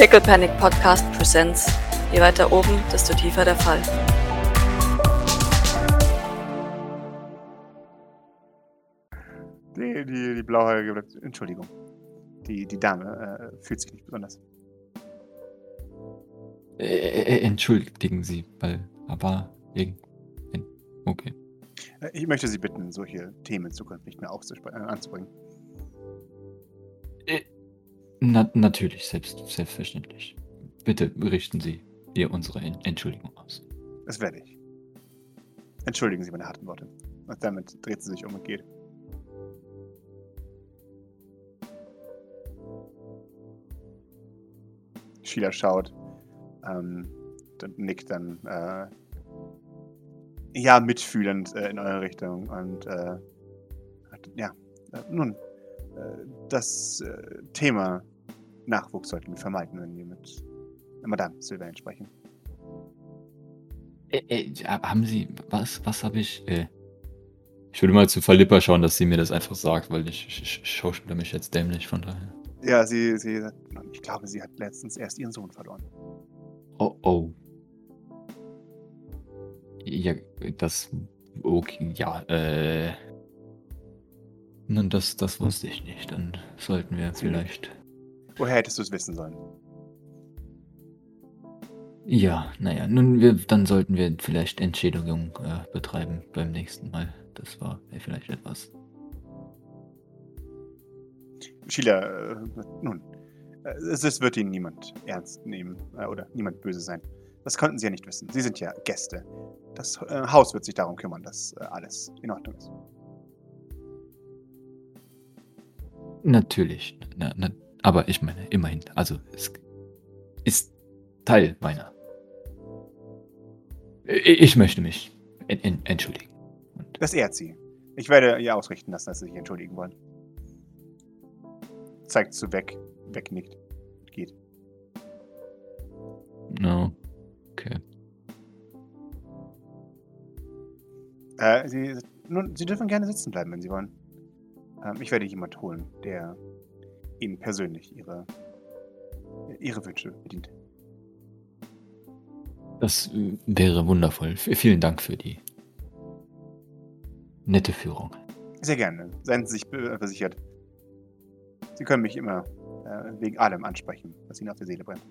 Pickle Panic Podcast Presents. Je weiter oben, desto tiefer der Fall. Die, die, die blauhaarige. Entschuldigung. Die, die Dame äh, fühlt sich nicht besonders. Äh, äh, entschuldigen Sie, weil aber irgend. Okay. Äh, Ich möchte Sie bitten, solche Themen in Zukunft nicht mehr äh, anzubringen. Na, natürlich, selbst, selbstverständlich. Bitte richten Sie ihr unsere En- Entschuldigung aus. Das werde ich. Entschuldigen Sie meine harten Worte. Und damit dreht sie sich um und geht. Sheila schaut, ähm, nickt dann, äh, ja, mitfühlend äh, in eure Richtung und, äh, ja, äh, nun, äh, das äh, Thema Nachwuchs sollten wir vermeiden, wenn wir mit Madame Sylvain sprechen. Äh, äh, haben Sie. Was, was habe ich. Äh, ich würde mal zu Philippa schauen, dass sie mir das einfach sagt, weil ich, ich, ich schauspiele mich jetzt dämlich, von daher. Ja, sie, sie, ich glaube, sie hat letztens erst ihren Sohn verloren. Oh, oh. Ja, das. Okay, ja, äh. Nun, das, das wusste ich nicht. Dann sollten wir vielleicht. Woher hättest du es wissen sollen? Ja, naja, nun, wir, dann sollten wir vielleicht Entschädigung äh, betreiben beim nächsten Mal. Das war vielleicht etwas. Sheila, äh, nun, äh, es, es wird Ihnen niemand ernst nehmen äh, oder niemand böse sein. Das konnten Sie ja nicht wissen. Sie sind ja Gäste. Das äh, Haus wird sich darum kümmern, dass äh, alles in Ordnung ist. Natürlich, na, na, aber ich meine, immerhin, also es ist Teil meiner. Ich, möchte mich en, en, entschuldigen. Und Das ehrt Sie. Ich werde ihr ausrichten lassen, dass Sie sich entschuldigen wollen. Zeigt zu weg, wegnickt, geht. no, okay. Äh, Sie, nun, Sie dürfen gerne sitzen bleiben, wenn Sie wollen. Ähm, ich werde jemand holen, der Ihnen persönlich Ihre, Ihre Wünsche bedient. Das äh, wäre wundervoll. Vielen Dank für die nette Führung. Sehr gerne. Seien Sie sich be- versichert. Sie können mich immer äh, wegen allem ansprechen, was Ihnen auf der Seele brennt.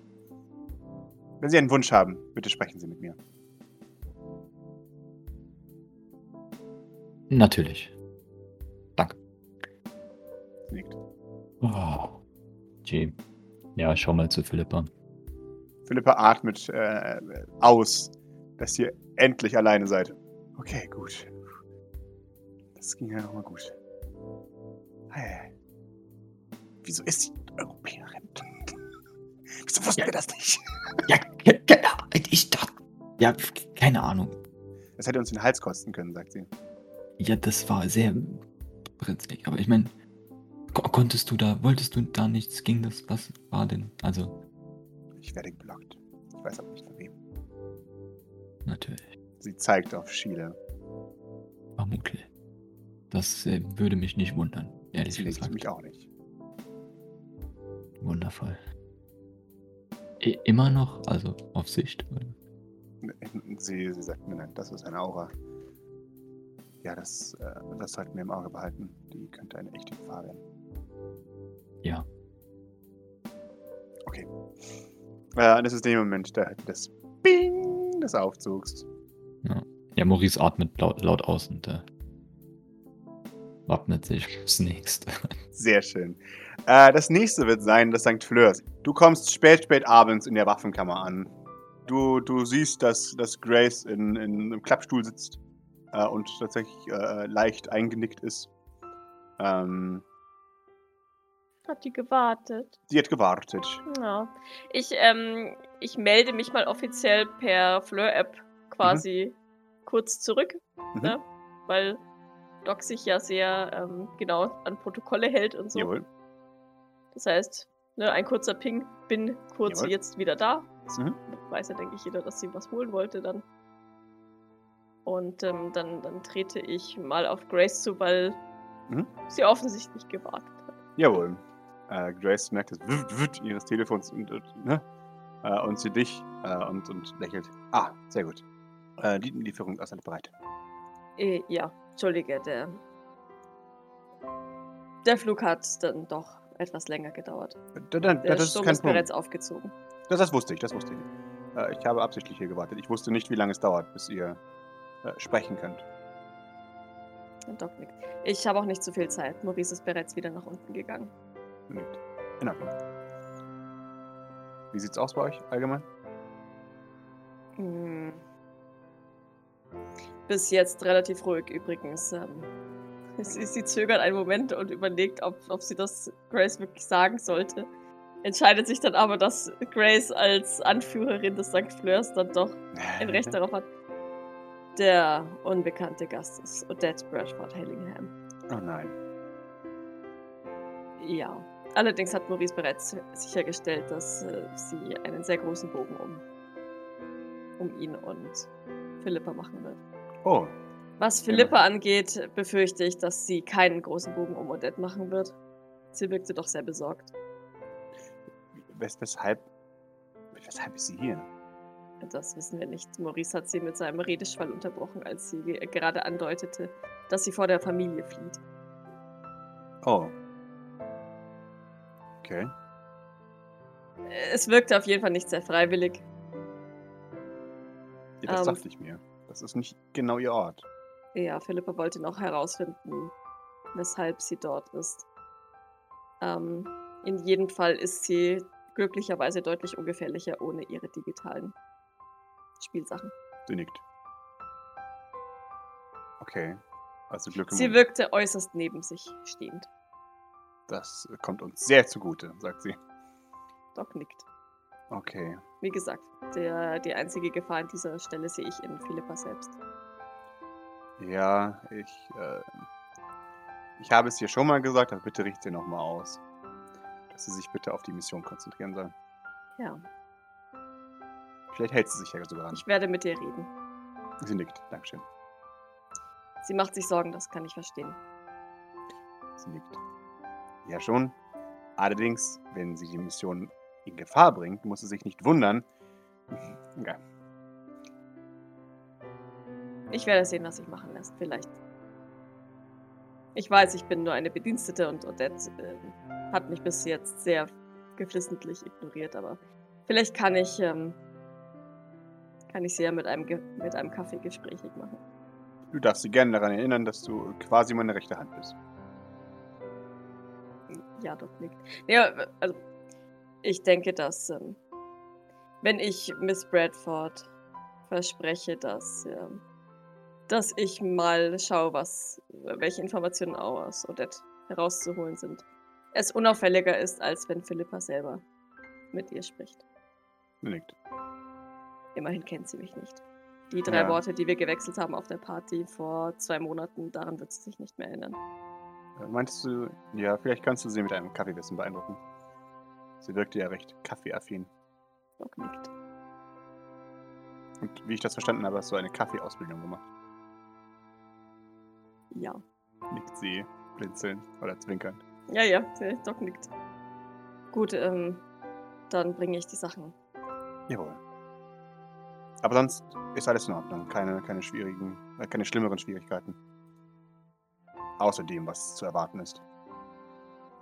Wenn Sie einen Wunsch haben, bitte sprechen Sie mit mir. Natürlich. Danke. Nickt. Oh. Jay. Ja, schau mal zu Philippa. Philippa atmet äh, aus, dass ihr endlich alleine seid. Okay, gut. Das ging ja nochmal gut. Hey. Wieso ist sie Europäerin? Wieso wussten Ja. wir das nicht? Ja, Ahnung. Ich dachte. Ja, keine Ahnung. Das hätte uns den Hals kosten können, sagt sie. Ja, das war sehr brenzlig. Aber ich meine, konntest du da, wolltest du da nichts? Ging das? Was war denn? Also, Ich werde geblockt. Ich weiß aber nicht von wem. natürlich. Sie zeigt auf Sheila. Vermutlich. Das äh, würde mich nicht wundern, ehrlich Sie legt gesagt. mich auch nicht. Wundervoll. I immer noch, also auf Sicht. Sie, sie sagt, nein, nein, das ist eine Aura. Ja, das, äh, das sollten wir im Auge behalten. Die könnte eine echte Gefahr werden. Ja. Okay. Äh, das ist der Moment der, des Bing des Aufzugs. Ja, Maurice atmet laut, laut aus und äh, wappnet sich fürs nächste. Sehr schön. Äh, das nächste wird sein, das St. Fleurs. Du kommst spät, spät abends in der Waffenkammer an. Du, du siehst, dass, dass Grace in, in einem Klappstuhl sitzt äh, und tatsächlich äh, leicht eingenickt ist. Ähm, Hat die gewartet. sie hat gewartet. Ja. Ich, ähm, ich melde mich mal offiziell per Fleur-App quasi kurz zurück, Mhm. ne? weil Doc sich ja sehr ähm, genau an Protokolle hält und so. Jawohl. Das heißt, ne, ein kurzer Ping, bin kurz Jawohl. jetzt wieder da. Mhm. weiß ja, denke ich, jeder, dass sie was holen wollte dann. Und ähm, dann, dann trete ich mal auf Grace zu, weil Mhm. sie offensichtlich gewartet hat. Jawohl. Äh, Grace merkt das Wut, Wut ihres Telefons und, ne? äh, und sie dich äh, und, und lächelt. Ah, sehr gut. Äh, die Lieferung ist alles bereit. Äh, ja, entschuldige, der. Der Flug hat dann doch etwas länger gedauert. Da, da, Der das ist Sturm kein ist Punkt. bereits aufgezogen. Das, das wusste ich, das wusste ich. Äh, ich habe absichtlich hier gewartet. Ich wusste nicht, wie lange es dauert, bis ihr äh, sprechen könnt. Doc nickt. Ich habe auch nicht so viel Zeit. Maurice ist bereits wieder nach unten gegangen. Nicht. In Ordnung. Wie sieht's aus bei euch allgemein? Hm. Bis jetzt relativ ruhig übrigens. Ähm, sie, sie zögert einen Moment und überlegt, ob, ob sie das Grace wirklich sagen sollte. Entscheidet sich dann aber, dass Grace als Anführerin des St. Fleurs dann doch ein Recht darauf hat. Der unbekannte Gast ist Odette Bradford Hellingham. Oh nein. Ja. Allerdings hat Maurice bereits sichergestellt, dass äh, sie einen sehr großen Bogen um, um ihn und Philippa machen wird. Oh, Was Philippa angeht, befürchte ich, dass sie keinen großen Bogen um Odette machen wird. Sie wirkte doch sehr besorgt. wes weshalb, weshalb ist sie hier? Das wissen wir nicht. Maurice hat sie mit seinem Redeschwall unterbrochen, als sie ge- gerade andeutete, dass sie vor der Familie flieht. Oh. Okay. Es wirkte auf jeden Fall nicht sehr freiwillig. Ja, das Ähm. dachte ich mir. Das ist nicht genau ihr Ort. Ja, Philippa wollte noch herausfinden, weshalb sie dort ist. Ähm, in jedem Fall ist sie glücklicherweise deutlich ungefährlicher ohne ihre digitalen Spielsachen. Sie nickt. Okay. Also Glück im Sie Unglück. wirkte äußerst neben sich stehend. Das kommt uns sehr zugute, sagt sie. Doc nickt. Okay. Wie gesagt, der, die einzige Gefahr an dieser Stelle sehe ich in Philippa selbst. Ja, ich, äh, ich habe es hier schon mal gesagt, aber bitte richte sie nochmal aus. Dass sie sich bitte auf die Mission konzentrieren soll. Ja, Vielleicht hält sie sich ja sogar an. ich werde mit ihr reden. Sie nickt. Dankeschön. Sie macht sich Sorgen, das kann ich verstehen. Sie nickt. Ja, schon. Allerdings, wenn sie die Mission in Gefahr bringt, muss sie sich nicht wundern. Ja, Ich werde sehen, was sich machen lässt, vielleicht. Ich weiß, ich bin nur eine Bedienstete und Odette äh, hat mich bis jetzt sehr geflissentlich ignoriert, aber vielleicht kann ich, ähm, kann ich sie ja mit einem, Ge mit einem Kaffee gesprächig machen. Du darfst sie gerne daran erinnern, dass du quasi meine rechte Hand bist. Ja, Doc nickt. Ja, also, ich denke, dass, ähm, wenn ich Miss Bradford verspreche, dass, ähm, dass ich mal schaue, was, welche Informationen aus Odette herauszuholen sind, es unauffälliger ist, als wenn Philippa selber mit ihr spricht. Nickt. Immerhin kennt sie mich nicht. Die drei Ja. Worte, die wir gewechselt haben auf der Party vor zwei Monaten, daran wird sie sich nicht mehr erinnern. Äh, Meintest du, ja, vielleicht kannst du sie mit einem Kaffeewissen beeindrucken. Sie wirkte ja recht kaffeeaffin. Doc nickt. Und wie ich das verstanden habe, hast du eine Kaffeeausbildung gemacht. Ja. Nickt sie blinzeln oder zwinkernd. Ja, ja, Doc nickt. Gut, ähm, dann bringe ich die Sachen. Jawohl. Aber sonst ist alles in Ordnung. Keine, keine schwierigen, äh, keine schlimmeren Schwierigkeiten. Außer dem, was zu erwarten ist.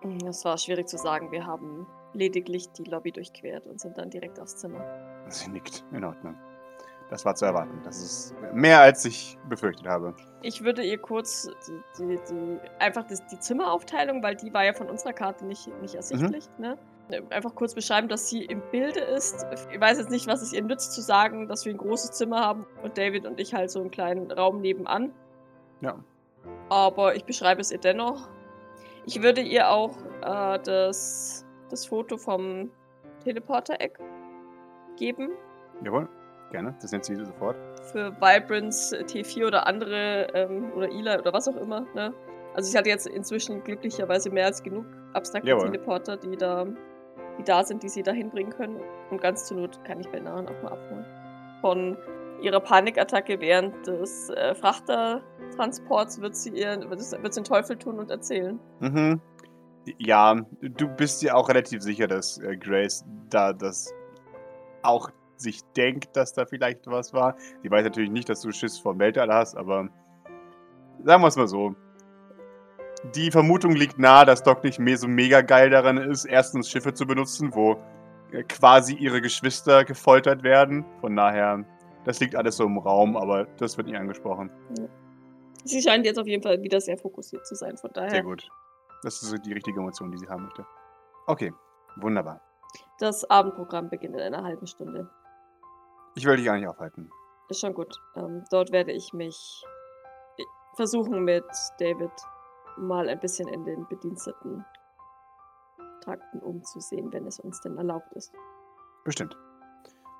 Hm, Es war schwierig zu sagen. Wir haben lediglich die Lobby durchquert und sind dann direkt aufs Zimmer. Sie nickt. In Ordnung. Das war zu erwarten. Das ist mehr, als ich befürchtet habe. Ich würde ihr kurz die, die, die einfach das, die Zimmeraufteilung, weil die war ja von unserer Karte nicht, nicht ersichtlich, ne? Einfach kurz beschreiben, dass sie im Bilde ist. Ich weiß jetzt nicht, was es ihr nützt zu sagen, dass wir ein großes Zimmer haben und David und ich halt so einen kleinen Raum nebenan. Ja. Aber ich beschreibe es ihr dennoch. Ich würde ihr auch äh, das, das Foto vom Teleporter-Eck geben. Jawohl. Gerne. Das nennt sie sofort. Für Vibrance, äh, T4 oder andere ähm, oder Ela oder was auch immer. Ne? Also ich hatte jetzt inzwischen glücklicherweise mehr als genug abstrakte Jawohl. Teleporter, die da, die da sind, die sie da hinbringen können. Und ganz zur Not kann ich bei Nahen auch mal abholen. Von ihrer Panikattacke während des äh, Frachtertransports wird sie ihr wird, wird sie den Teufel tun und erzählen. Mhm. Ja, du bist dir auch relativ sicher, dass äh, Grace da das auch sich denkt, dass da vielleicht was war. Sie weiß natürlich nicht, dass du Schiss vor dem Weltall hast, aber sagen wir es mal so. Die Vermutung liegt nahe, dass Doc nicht mehr so mega geil daran ist, erstens Schiffe zu benutzen, wo äh, quasi ihre Geschwister gefoltert werden. Von daher, das liegt alles so im Raum, aber das wird nicht angesprochen. Sie scheint jetzt auf jeden Fall wieder sehr fokussiert zu sein, von daher. Sehr gut. Das ist die richtige Emotion, die sie haben möchte. Okay, wunderbar. Das Abendprogramm beginnt in einer halben Stunde. Ich will dich gar nicht aufhalten. Ist schon gut. Ähm, dort werde ich mich äh, versuchen, mit David mal ein bisschen in den Bediensteten Trakten umzusehen, wenn es uns denn erlaubt ist. Bestimmt.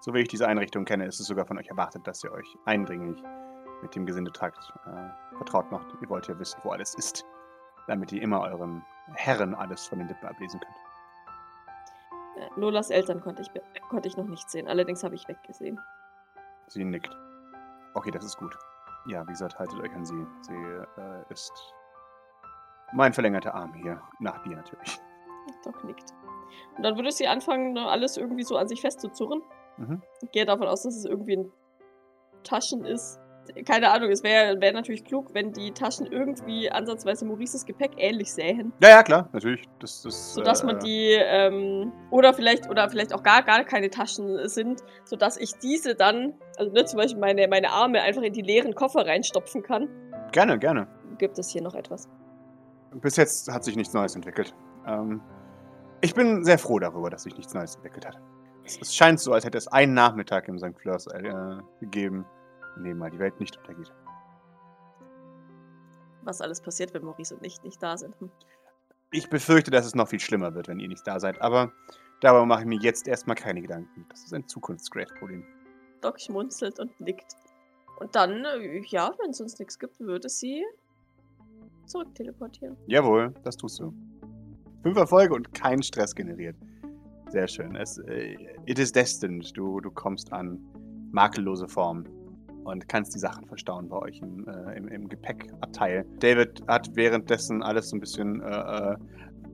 So wie ich diese Einrichtung kenne, ist es sogar von euch erwartet, dass ihr euch eindringlich mit dem Gesindetrakt äh, vertraut macht. Ihr wollt ja wissen, wo alles ist, damit ihr immer euren Herren alles von den Lippen ablesen könnt. Äh, Lolas Eltern konnte ich, be- konnte ich noch nicht sehen, allerdings habe ich weggesehen. Sie nickt. Okay, das ist gut. Ja, wie gesagt, haltet euch an sie. Sie äh, ist mein verlängerter Arm hier. Nach dir natürlich. Doc nickt. Und dann würde sie anfangen, alles irgendwie so an sich festzuzurren. Mhm. Ich gehe davon aus, dass es irgendwie in Taschen ist. Keine Ahnung, es wäre wär natürlich klug, wenn die Taschen irgendwie ansatzweise Maurices Gepäck ähnlich sähen. Ja, ja, klar, natürlich. Das, das, Sodass äh, man die, ähm, oder vielleicht, oder vielleicht auch gar, gar keine Taschen sind, sodass ich diese dann, also ne, zum Beispiel meine, meine Arme einfach in die leeren Koffer reinstopfen kann. Gerne, gerne. Gibt es hier noch etwas? Bis jetzt hat sich nichts Neues entwickelt. Ähm, ich bin sehr froh darüber, dass sich nichts Neues entwickelt hat. Es, es scheint so, als hätte es einen Nachmittag im St. Fleurs äh, gegeben, in dem mal die Welt nicht untergeht. Was alles passiert, wenn Maurice und ich nicht da sind. Hm. Ich befürchte, dass es noch viel schlimmer wird, wenn ihr nicht da seid, aber darüber mache ich mir jetzt erstmal keine Gedanken. Das ist ein Zukunftsgrace-Problem. Doc schmunzelt und nickt. Und dann, äh, ja, wenn es uns nichts gibt, würde sie zurückteleportieren. Jawohl, das tust du. Fünf Erfolge und kein Stress generiert. Sehr schön. Es, äh, it is destined. Du, du kommst an makellose Form und kannst die Sachen verstauen bei euch im, äh, im, im Gepäckabteil. David hat währenddessen alles so ein bisschen, äh, äh,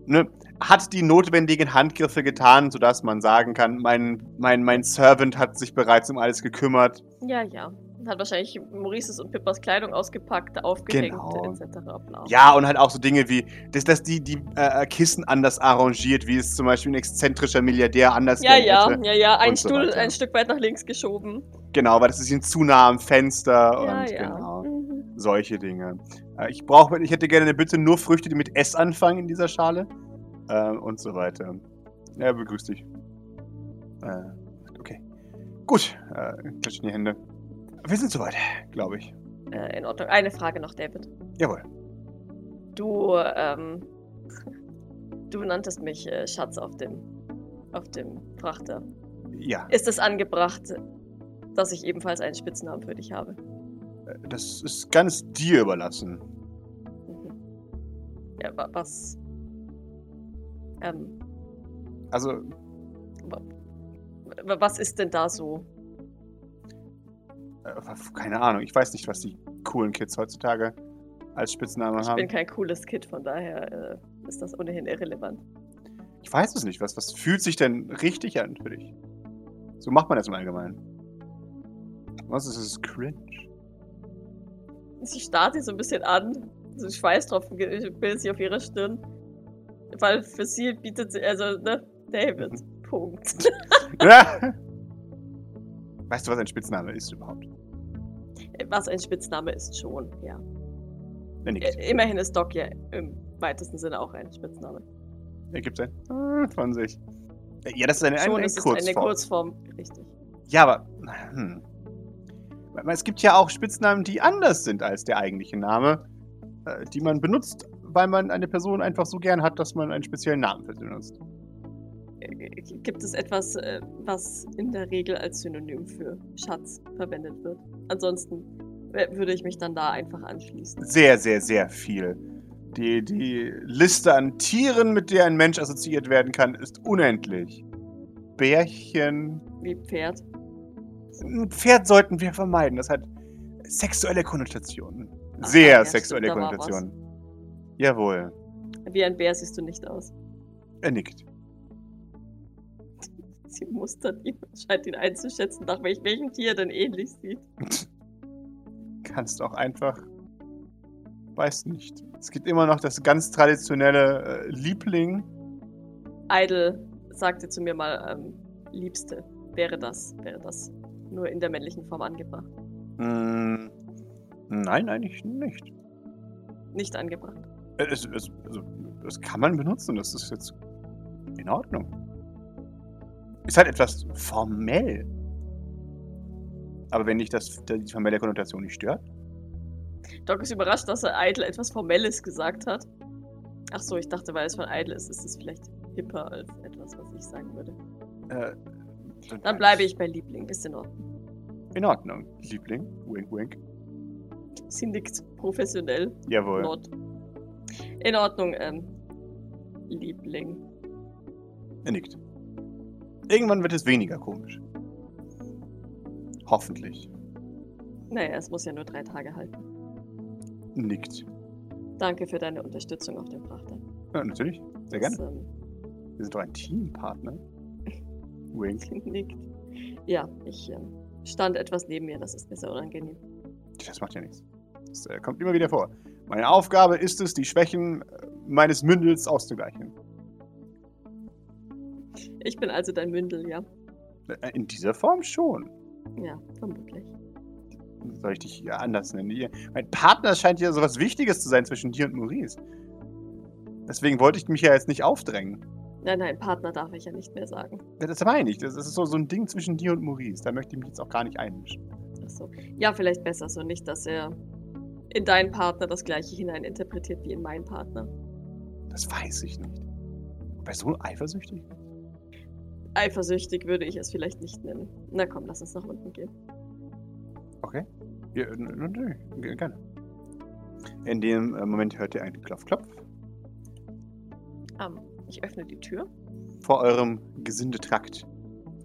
ne, hat die notwendigen Handgriffe getan, sodass man sagen kann, mein, mein, mein Servant hat sich bereits um alles gekümmert. Ja, ja. Und Hat wahrscheinlich Maurices und Pippas Kleidung ausgepackt, aufgehängt, Genau. etc. Ja, und halt auch so Dinge wie, dass, dass die, die äh, Kissen anders arrangiert, wie es zum Beispiel ein exzentrischer Milliardär anders Ja, ja, ja, ja. Ein so Stuhl weiter. ein Stück weit nach links geschoben. Genau, weil das ist ihnen zu nah am Fenster ja, und ja. genau. Solche Dinge. Äh, ich brauche, ich hätte gerne eine Bitte nur Früchte, die mit S anfangen in dieser Schale. Äh, und so weiter. Ja, begrüß dich. Äh, okay. Gut, äh, klatschen die Hände. Wir sind soweit, glaube ich. Äh, in Ordnung. Eine Frage noch, David. Jawohl. Du, ähm, du nanntest mich äh, Schatz auf dem, auf dem Frachter. Ja, Ist es angebracht, dass ich ebenfalls einen Spitznamen für dich habe? Das ist ganz dir überlassen. Mhm. Ja, wa was? Ähm, Also, wa- was ist denn da so? äh, keine Ahnung. Ich weiß nicht, was die coolen Kids heutzutage als Spitzname Ich haben. bin kein cooles Kid, von daher äh, ist das ohnehin irrelevant. Ich weiß es nicht. Was, was fühlt sich denn richtig an für dich? So macht man das im Allgemeinen. Was ist es? Cringe? Sie starrt sie so ein bisschen an. So Schweißtropfen bilden sich auf ihrer Stirn. Weil für sie bietet sie, also, ne, David. Punkt. weißt du, was ein Spitzname ist überhaupt? Was ein Spitzname ist schon, ja. Nickt. Äh, Immerhin ist Doc ja im weitesten Sinne auch ein Spitzname. Er gibt ein äh, von sich. Ja, das ist eine, schon eine ist Kurzform. eine Kurzform, richtig. Ja, aber hm. Es gibt ja auch Spitznamen, die anders sind als der eigentliche Name, äh, die man benutzt, weil man eine Person einfach so gern hat, dass man einen speziellen Namen für sie benutzt. Äh, Gibt es etwas, äh, was in der Regel als Synonym für Schatz verwendet wird? Ansonsten würde ich mich dann da einfach anschließen. Sehr, sehr, sehr viel. Die, die Liste an Tieren, mit der ein Mensch assoziiert werden kann, ist unendlich. Bärchen. Wie Pferd. Ein Pferd sollten wir vermeiden. Das hat sexuelle Konnotationen. Sehr ja, sexuelle stimmt, Konnotationen. Jawohl. Wie ein Bär siehst du nicht aus. Er nickt. Sie mustert ihn und scheint ihn einzuschätzen, nach welch, welchem Tier er denn ähnlich sieht. Kannst auch einfach. Weiß nicht. Es gibt immer noch das ganz traditionelle äh, Liebling. Idle sagte zu mir mal, ähm, Liebste. Wäre das, wäre das nur in der männlichen Form angebracht. Mm, nein, eigentlich nicht. Nicht angebracht. Äh, Es, es, also, das kann man benutzen, das ist jetzt in Ordnung. Ist halt etwas formell. Aber wenn dich das, die formelle Konnotation nicht stört, Doc ist überrascht, dass er Idle etwas Formelles gesagt hat. Ach so, ich dachte, weil es von Idle ist, ist es vielleicht hipper als etwas, was ich sagen würde. äh, Dann bleibe ich bei Liebling, ist in Ordnung. In Ordnung, Liebling. Wink, wink. Sie nickt professionell. Jawohl. Nord. In Ordnung, ähm, Liebling. Er nickt. Irgendwann wird es weniger komisch. Hoffentlich. Naja, es muss ja nur drei Tage halten. Nickt. Danke für deine Unterstützung auf dem Frachter. Ja, natürlich. Sehr Das, gerne. ähm, Wir sind doch ein Teampartner. Nickt. Ja, ich ähm, stand etwas neben mir, das ist mir sehr unangenehm. Das macht ja nichts. Das äh, kommt immer wieder vor. Meine Aufgabe ist es, die Schwächen äh, meines Mündels auszugleichen. Ich bin also dein Mündel, ja? Äh, In dieser Form schon. Ja, vermutlich. Soll ich dich ja anders nennen? Mein Partner scheint ja so was Wichtiges zu sein zwischen dir und Maurice. Deswegen wollte ich mich ja jetzt nicht aufdrängen. Nein, nein, Partner darf ich ja nicht mehr sagen. Das meine ich. Das ist so, so ein Ding zwischen dir und Maurice. Da möchte ich mich jetzt auch gar nicht einmischen. Ach so. Ja, vielleicht besser so. Nicht, dass er in deinen Partner das gleiche hineininterpretiert wie in meinen Partner. Das weiß ich nicht. Er so eifersüchtig? Eifersüchtig würde ich es vielleicht nicht nennen. Na komm, lass uns nach unten gehen. Okay. Ja, n- n- nö, g- gerne. In dem äh, Moment hört ihr einen Klopf, Klopf. Ähm, ich öffne die Tür. Vor eurem Gesindetrakt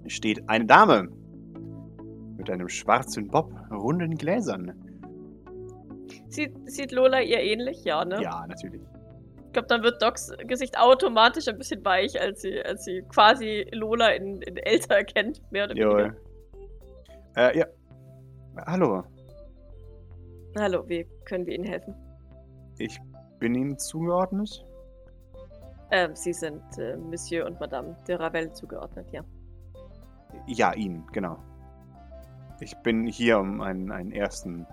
steht eine Dame mit einem schwarzen Bob, runden Gläsern. Sieht, sieht Lola ihr ähnlich? Ja, ne? Ja, natürlich. Ich glaube, dann wird Docs Gesicht automatisch ein bisschen weich, als sie, als sie quasi Lola in, in älter erkennt, mehr oder weniger. Jawohl. Äh, ja. Hallo, Hallo, wie können wir Ihnen helfen? ich bin Ihnen zugeordnet. Ähm, Sie sind äh, Monsieur und Madame de Ravel zugeordnet, ja. Ja, Ihnen, genau. Ich bin hier, um einen, einen ersten,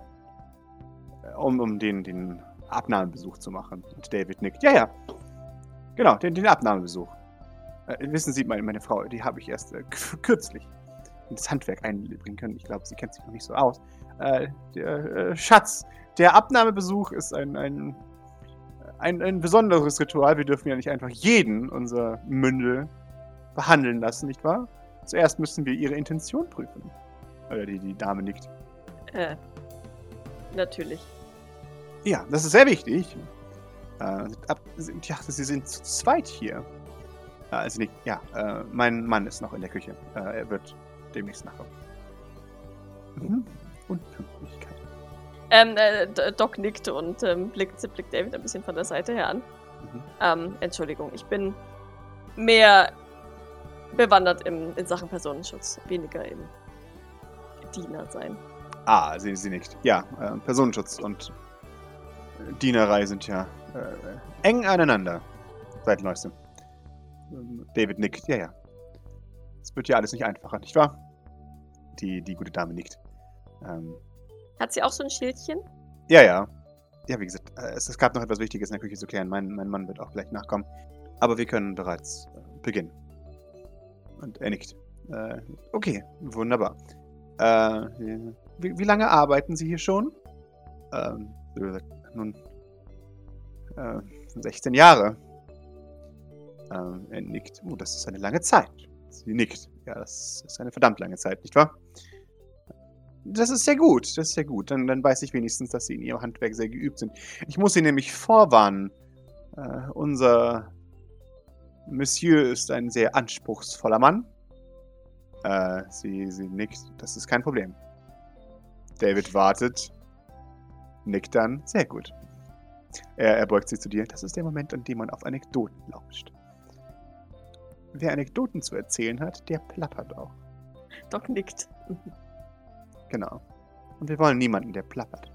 äh, um, um den, den Abnahmebesuch zu machen. Und David nickt. Ja, ja. Genau, den, den Abnahmebesuch. Äh, wissen Sie, meine, meine Frau, die habe ich erst äh, kürzlich ins Handwerk einbringen können. Ich glaube, sie kennt sich noch nicht so aus. Äh, der äh, Schatz, der Abnahmebesuch ist ein, ein, ein, ein besonderes Ritual. Wir dürfen ja nicht einfach jeden unser Mündel behandeln lassen, nicht wahr? Zuerst müssen wir ihre Intention prüfen. Oder die, die Dame nickt. Äh, natürlich. Ja, das ist sehr wichtig. Äh, ab, ich dachte, Sie sind zu zweit hier. Äh, also nicht, ja, äh, mein Mann ist noch in der Küche. Äh, er wird demnächst nachkommen. Mhm. Und Pünktlichkeit. Ähm, äh, Doc nickt und ähm, blickt, blickt David ein bisschen von der Seite her an. Mhm. Ähm, Entschuldigung, ich bin mehr bewandert im, in Sachen Personenschutz, weniger im Diener sein. Ah, sie, sie nickt. Ja, äh, Personenschutz und Dienerei sind ja äh, eng aneinander. Seit neuestem. Ähm, David nickt. Ja, ja. Es wird ja alles nicht einfacher, nicht wahr? Die, die gute Dame nickt. Ähm, Hat sie auch so ein Schildchen? Ja, ja. Ja, wie gesagt, äh, es, es gab noch etwas Wichtiges in der Küche zu klären. Mein, mein Mann wird auch gleich nachkommen. Aber wir können bereits äh, beginnen. Und er nickt. Äh, okay, wunderbar. Äh, wie, wie lange arbeiten Sie hier schon? Ähm, nun, äh, 16 Jahre. Ähm, er nickt. Oh, das ist eine lange Zeit. Sie nickt. Ja, das ist eine verdammt lange Zeit, nicht wahr? Das ist sehr gut, das ist sehr gut. Dann, dann weiß ich wenigstens, dass Sie in Ihrem Handwerk sehr geübt sind. Ich muss Sie nämlich vorwarnen. Äh, unser Monsieur ist ein sehr anspruchsvoller Mann. Äh, sie, sie nickt, das ist kein Problem. David wartet, nickt dann, sehr gut. Er, er beugt sich zu dir. Das ist der Moment, an dem man auf Anekdoten lauscht. Wer Anekdoten zu erzählen hat, der plappert auch. Doc nickt. Genau. Und wir wollen niemanden, der plappert.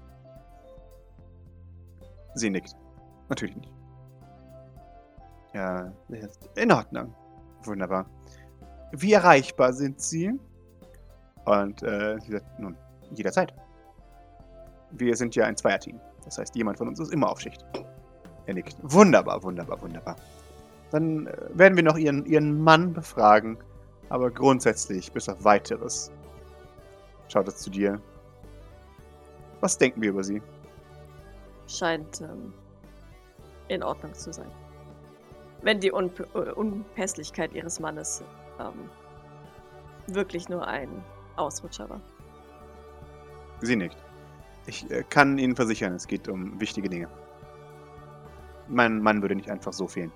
Sie nickt. Natürlich nicht. Ja, in Ordnung. Wunderbar. Wie erreichbar sind Sie? Und äh, sie sagt, nun, jederzeit. Wir sind ja ein Zweierteam. Das heißt, jemand von uns ist immer auf Schicht. Er nickt. Wunderbar, wunderbar, wunderbar. Dann äh, werden wir noch ihren, ihren Mann befragen. Aber grundsätzlich, bis auf weiteres, schaut es zu dir. Was denken wir über sie? Scheint ähm, in Ordnung zu sein. Wenn die Un äh, Unpässlichkeit ihres Mannes ähm, wirklich nur ein Ausrutscher war. Sie nickt. Ich äh, kann Ihnen versichern, es geht um wichtige Dinge. Mein Mann würde nicht einfach so fehlen.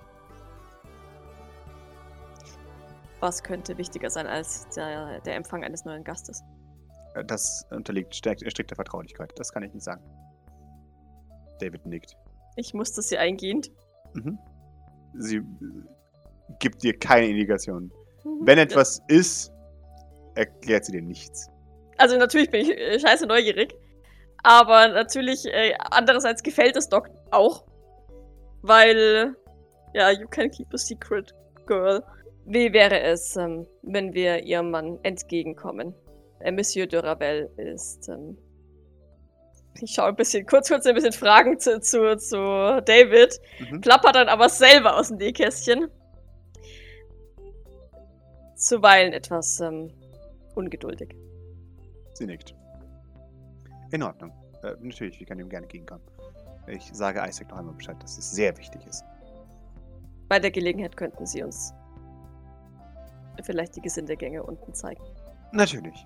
Was könnte wichtiger sein als der, der Empfang eines neuen Gastes? Das unterliegt strikt- strikter Vertraulichkeit. Das kann ich nicht sagen. David nickt. Ich musste sie eingehend. Mhm. Sie gibt dir keine Indikation. Mhm. Wenn etwas ist, erklärt sie dir nichts. Also natürlich bin ich äh, scheiße neugierig. Aber natürlich, äh, andererseits gefällt es Doc auch. Weil, ja, you can keep a secret, girl. Wie wäre es, ähm, wenn wir ihrem Mann entgegenkommen? Äh, Monsieur de Ravel ist, ähm, ich schaue ein bisschen, kurz, kurz ein bisschen Fragen zu, zu, zu David, Mhm. klappert dann aber selber aus dem Nähkästchen. Zuweilen etwas ähm, ungeduldig. Sie nickt. In Ordnung. Äh, natürlich, wir können ihm gerne entgegenkommen. Ich sage Isaac noch einmal Bescheid, dass es sehr wichtig ist. Bei der Gelegenheit könnten Sie uns vielleicht die Gesindegänge unten zeigen. Natürlich.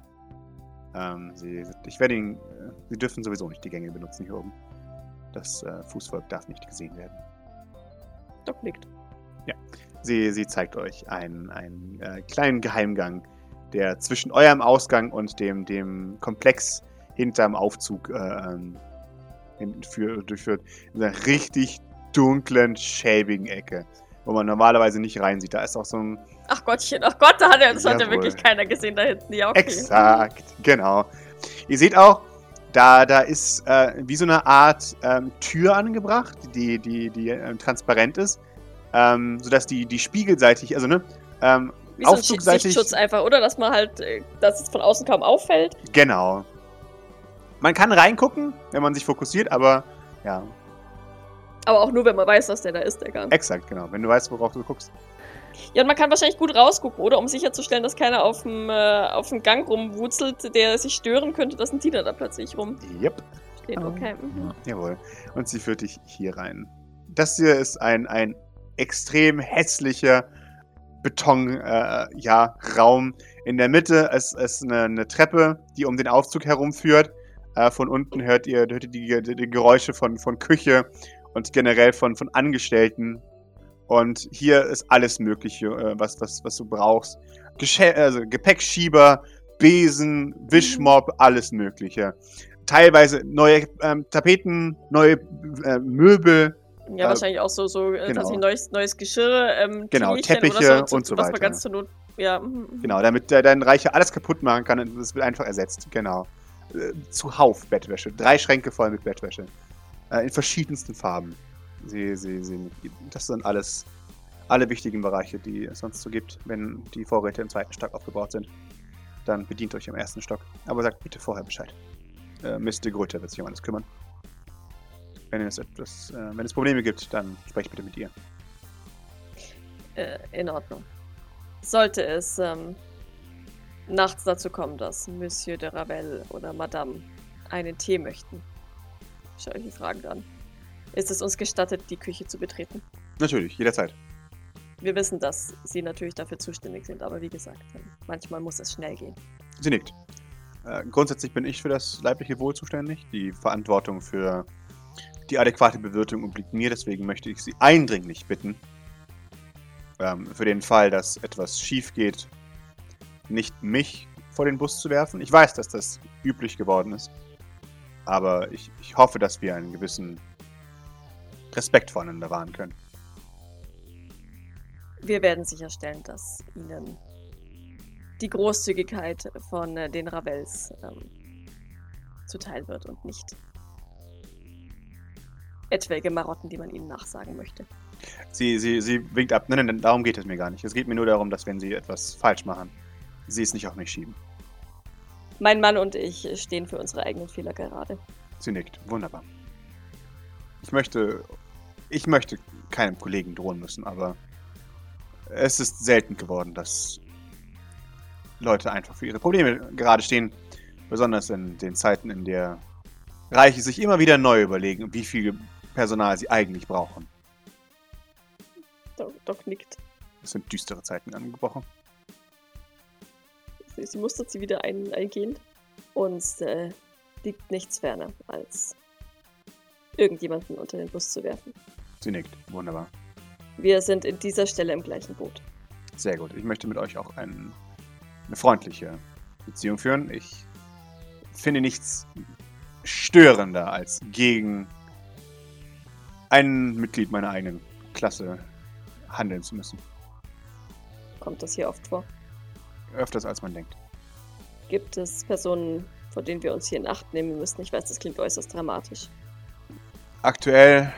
Ähm, sie, ich werde ihn. Äh, sie dürfen sowieso nicht die Gänge benutzen hier oben. Das äh, Fußvolk darf nicht gesehen werden. Doc nickt. Sie, sie zeigt euch einen, einen äh, kleinen Geheimgang, der zwischen eurem Ausgang und dem, dem Komplex hinterm Aufzug äh, ähm, für, durchführt. In einer richtig dunklen, schäbigen Ecke, wo man normalerweise nicht reinsieht. Da ist auch so ein Ach Gottchen, ach Gott, da hat ja, das hat ja Jawohl. wirklich keiner gesehen da hinten. Ja, okay. Exakt, genau. Ihr seht auch, da, da ist äh, wie so eine Art ähm, Tür angebracht, die, die, die ähm, transparent ist, ähm, sodass die, die spiegelseitig, also ne, ähm, Wie so ein aufzugseitig, Sichtschutz einfach, oder? Dass man halt, äh, dass es von außen kaum auffällt. genau. Man kann reingucken, wenn man sich fokussiert, aber ja, Aber auch nur, wenn man weiß, dass der da ist, der Gang. exakt, genau. Wenn du weißt, worauf du guckst. Ja, und man kann wahrscheinlich gut rausgucken, oder? Um sicherzustellen, dass keiner auf dem, äh, auf dem Gang rumwurzelt, der sich stören könnte, dass ein Diener da plötzlich rumsteht. Yep. Okay. Mhm. Jawohl. Und sie führt dich hier rein. Das hier ist ein, ein extrem hässlicher Beton, äh, ja, Raum. In der Mitte ist, ist eine, eine Treppe, die um den Aufzug herumführt. Äh, von unten hört ihr, hört ihr die, die, die Geräusche von, von Küche und generell von, von Angestellten. Und hier ist alles Mögliche, äh, was, was, was du brauchst. Gesche also Gepäckschieber, Besen, Wischmob, alles Mögliche. Teilweise neue ähm, Tapeten, neue äh, Möbel, Ja, Äh, wahrscheinlich auch so, so äh, genau. tatsächlich neues, neues Geschirr, ähm, Genau, Teppiche zu- und so was man weiter. ganz zur Not. Ja. mhm, mhm. Genau, damit der dein Reiche alles kaputt machen kann und das wird einfach ersetzt. Genau. Äh, Zuhauf Bettwäsche. Drei Schränke voll mit Bettwäsche. Äh, in verschiedensten Farben. Sie, sie, sie, das sind alles alle wichtigen Bereiche, die es sonst so gibt, wenn die Vorräte im zweiten Stock aufgebaut sind. Dann bedient euch im ersten Stock. Aber sagt bitte vorher Bescheid. Äh, Mr. Gröter wird sich um alles kümmern. Wenn es etwas, äh, wenn es Probleme gibt, dann sprecht bitte mit ihr. Äh, in Ordnung. Sollte es ähm, nachts dazu kommen, dass Monsieur de Ravel oder Madame einen Tee möchten, schaue ich die Fragen an. Ist es uns gestattet, die Küche zu betreten? Natürlich, jederzeit. Wir wissen, dass Sie natürlich dafür zuständig sind, aber wie gesagt, manchmal muss es schnell gehen. Sie nickt. Äh, grundsätzlich bin ich für das leibliche Wohl zuständig. Die Verantwortung für die adäquate Bewirtung obliegt mir, deswegen möchte ich Sie eindringlich bitten, ähm, für den Fall, dass etwas schief geht, nicht mich vor den Bus zu werfen. Ich weiß, dass das üblich geworden ist, aber ich, ich hoffe, dass wir einen gewissen Respekt voneinander wahren können. Wir werden sicherstellen, dass Ihnen die Großzügigkeit von äh, den Ravels ähm, zuteil wird und nicht etwaige Marotten, die man ihnen nachsagen möchte. Sie, sie, sie winkt ab. Nein, nein, darum geht es mir gar nicht. Es geht mir nur darum, dass wenn sie etwas falsch machen, sie es nicht auf mich schieben. Mein Mann und ich stehen für unsere eigenen Fehler gerade. Sie nickt. Wunderbar. Ich möchte. Ich möchte keinem Kollegen drohen müssen, aber es ist selten geworden, dass Leute einfach für ihre Probleme gerade stehen. Besonders in den Zeiten, in der Reiche sich immer wieder neu überlegen, wie viel Personal sie eigentlich brauchen. Doc, Doc nickt. Es sind düstere Zeiten angebrochen. Sie, mustert sie wieder ein, eingehend. Uns äh, liegt nichts ferner, als irgendjemanden unter den Bus zu werfen. Sie nickt. Wunderbar. Wir sind in dieser Stelle im gleichen Boot. Sehr gut. Ich möchte mit euch auch ein, eine freundliche Beziehung führen. Ich finde nichts störender, als gegen ein Mitglied meiner eigenen Klasse handeln zu müssen. Kommt das hier oft vor? Öfters als man denkt. Gibt es Personen, vor denen wir uns hier in Acht nehmen müssen? Ich weiß, das klingt äußerst dramatisch. Aktuell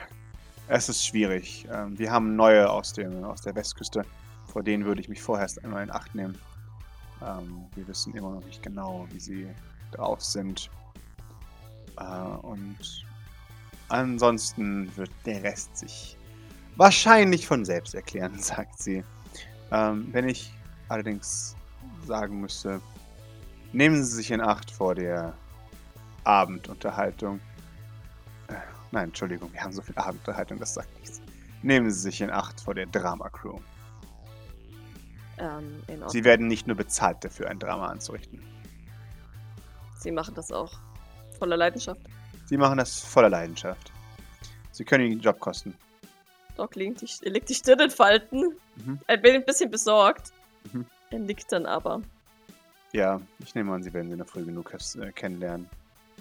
es ist schwierig. Ähm, wir haben neue aus, dem, aus der Westküste. Vor denen würde ich mich vorerst einmal in Acht nehmen. Ähm, wir wissen immer noch nicht genau, wie sie drauf sind. Äh, und ansonsten wird der Rest sich wahrscheinlich von selbst erklären, sagt sie. Ähm, wenn ich allerdings sagen müsste, nehmen Sie sich in Acht vor der Abendunterhaltung. Äh, nein, Entschuldigung, wir haben so viel Abendunterhaltung, das sagt nichts. Nehmen Sie sich in Acht vor der Drama Crew. Ähm. Sie werden nicht nur bezahlt dafür, ein Drama anzurichten. Sie machen das auch voller Leidenschaft. Sie machen das voller Leidenschaft. Sie können Ihnen den Job kosten. Doc legt die, legt die Stirn in Falten. Mhm. Ein bisschen besorgt. Mhm. Er nickt dann aber. Ja, ich nehme an, Sie werden sie noch früh genug äh, kennenlernen.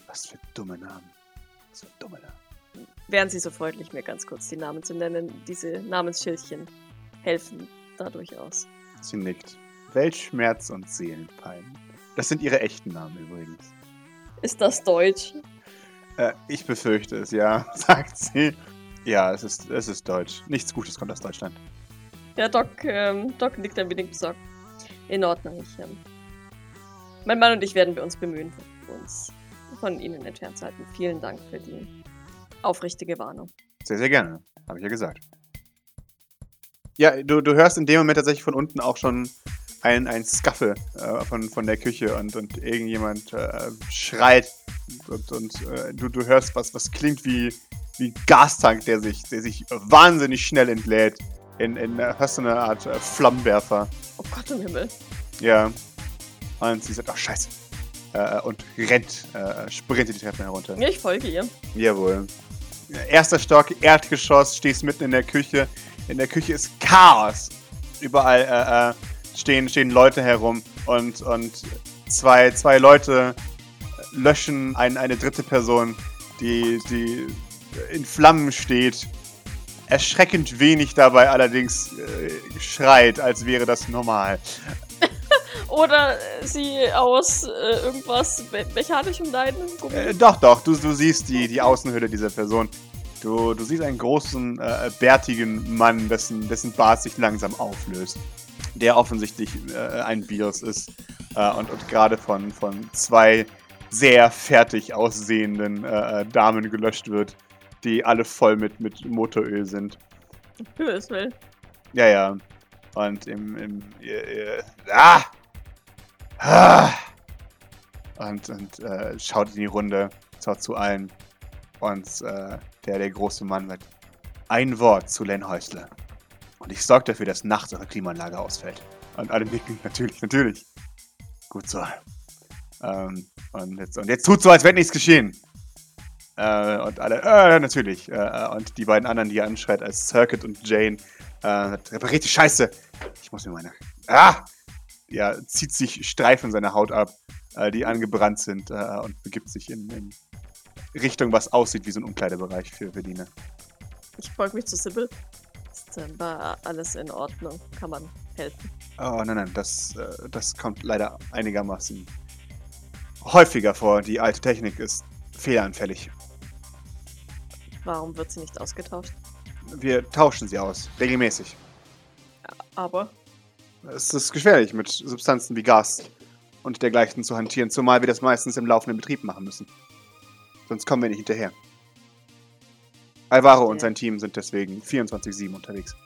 Was für dumme Namen. Was für dumme Namen. Wären Sie so freundlich, mir ganz kurz die Namen zu nennen? Diese Namensschildchen helfen da durchaus. Sie nickt. Weltschmerz und Seelenpein. Das sind Ihre echten Namen übrigens. Ist das Deutsch? Äh, ich befürchte es, ja, sagt sie. Ja, es ist, es ist Deutsch. Nichts Gutes kommt aus Deutschland. Ja, Doc, ähm, Doc nickt ein wenig besorgt. In Ordnung, ich, ähm, Mein Mann und ich werden wir uns bemühen, uns von Ihnen entfernt zu halten. Vielen Dank für die aufrichtige Warnung. Sehr, sehr gerne. Habe ich ja gesagt. Ja, du, du hörst in dem Moment tatsächlich von unten auch schon ein, ein Scuffle äh, von, von der Küche und, und irgendjemand äh, schreit und, und äh, du, du hörst was, was klingt wie, wie ein Gastank, der sich, der sich wahnsinnig schnell entlädt. In, in äh, hast du eine Art äh, Flammenwerfer. Oh Gott im Himmel. Ja. Und sie sagt, ach scheiße. Äh, und rennt, äh, sprintet die Treppe herunter. Ich folge ihr. Jawohl. Erster Stock, Erdgeschoss, stehst mitten in der Küche. In der Küche ist Chaos. Überall äh, äh, stehen, stehen Leute herum und, und zwei, zwei Leute löschen ein, eine dritte Person, die, die in Flammen steht. Erschreckend wenig dabei allerdings äh, schreit, als wäre das normal. Oder sie aus äh, irgendwas me mechanischem leiden? Äh, doch, doch, du, du siehst die, die Außenhülle dieser Person. Du, du siehst einen großen, äh, bärtigen Mann, dessen, dessen Bart sich langsam auflöst. Der offensichtlich äh, ein Virus ist äh, und, und gerade von, von zwei sehr fertig aussehenden äh, Damen gelöscht wird, die alle voll mit, mit Motoröl sind. Himmels Willen. Ja, ja. Und im. im ihr, ihr, ah! Ah! Und, und äh, schaut in die Runde, schaut zu allen. Und äh, der, der große Mann wird. Ein Wort zu Len Häusler. Und ich sorge dafür, dass nachts eure Klimaanlage ausfällt. Und alle nicken, natürlich, natürlich. Gut so. Ähm, und, jetzt, und jetzt tut so, als wäre nichts geschehen. Äh, und alle, äh, natürlich. Äh, und die beiden anderen, die er anschreit, als Circuit und Jane, äh, repariert die Scheiße. Ich muss mir meine. Ah! Ja, zieht sich Streifen seiner Haut ab, äh, die angebrannt sind, äh, und begibt sich in, in Richtung, was aussieht wie so ein Umkleidebereich für Bediener. Ich folge mich zu Sybil. Ist äh, war alles in Ordnung? Kann man helfen? Oh nein, nein, das, äh, das kommt leider einigermaßen häufiger vor. Die alte Technik ist fehleranfällig. Warum wird sie nicht ausgetauscht? Wir tauschen sie aus, regelmäßig. Aber Es ist gefährlich, mit Substanzen wie Gas und dergleichen zu hantieren, zumal wir das meistens im laufenden Betrieb machen müssen. Sonst kommen wir nicht hinterher. Alvaro und Verstehe. sein Team sind deswegen 24-7 unterwegs.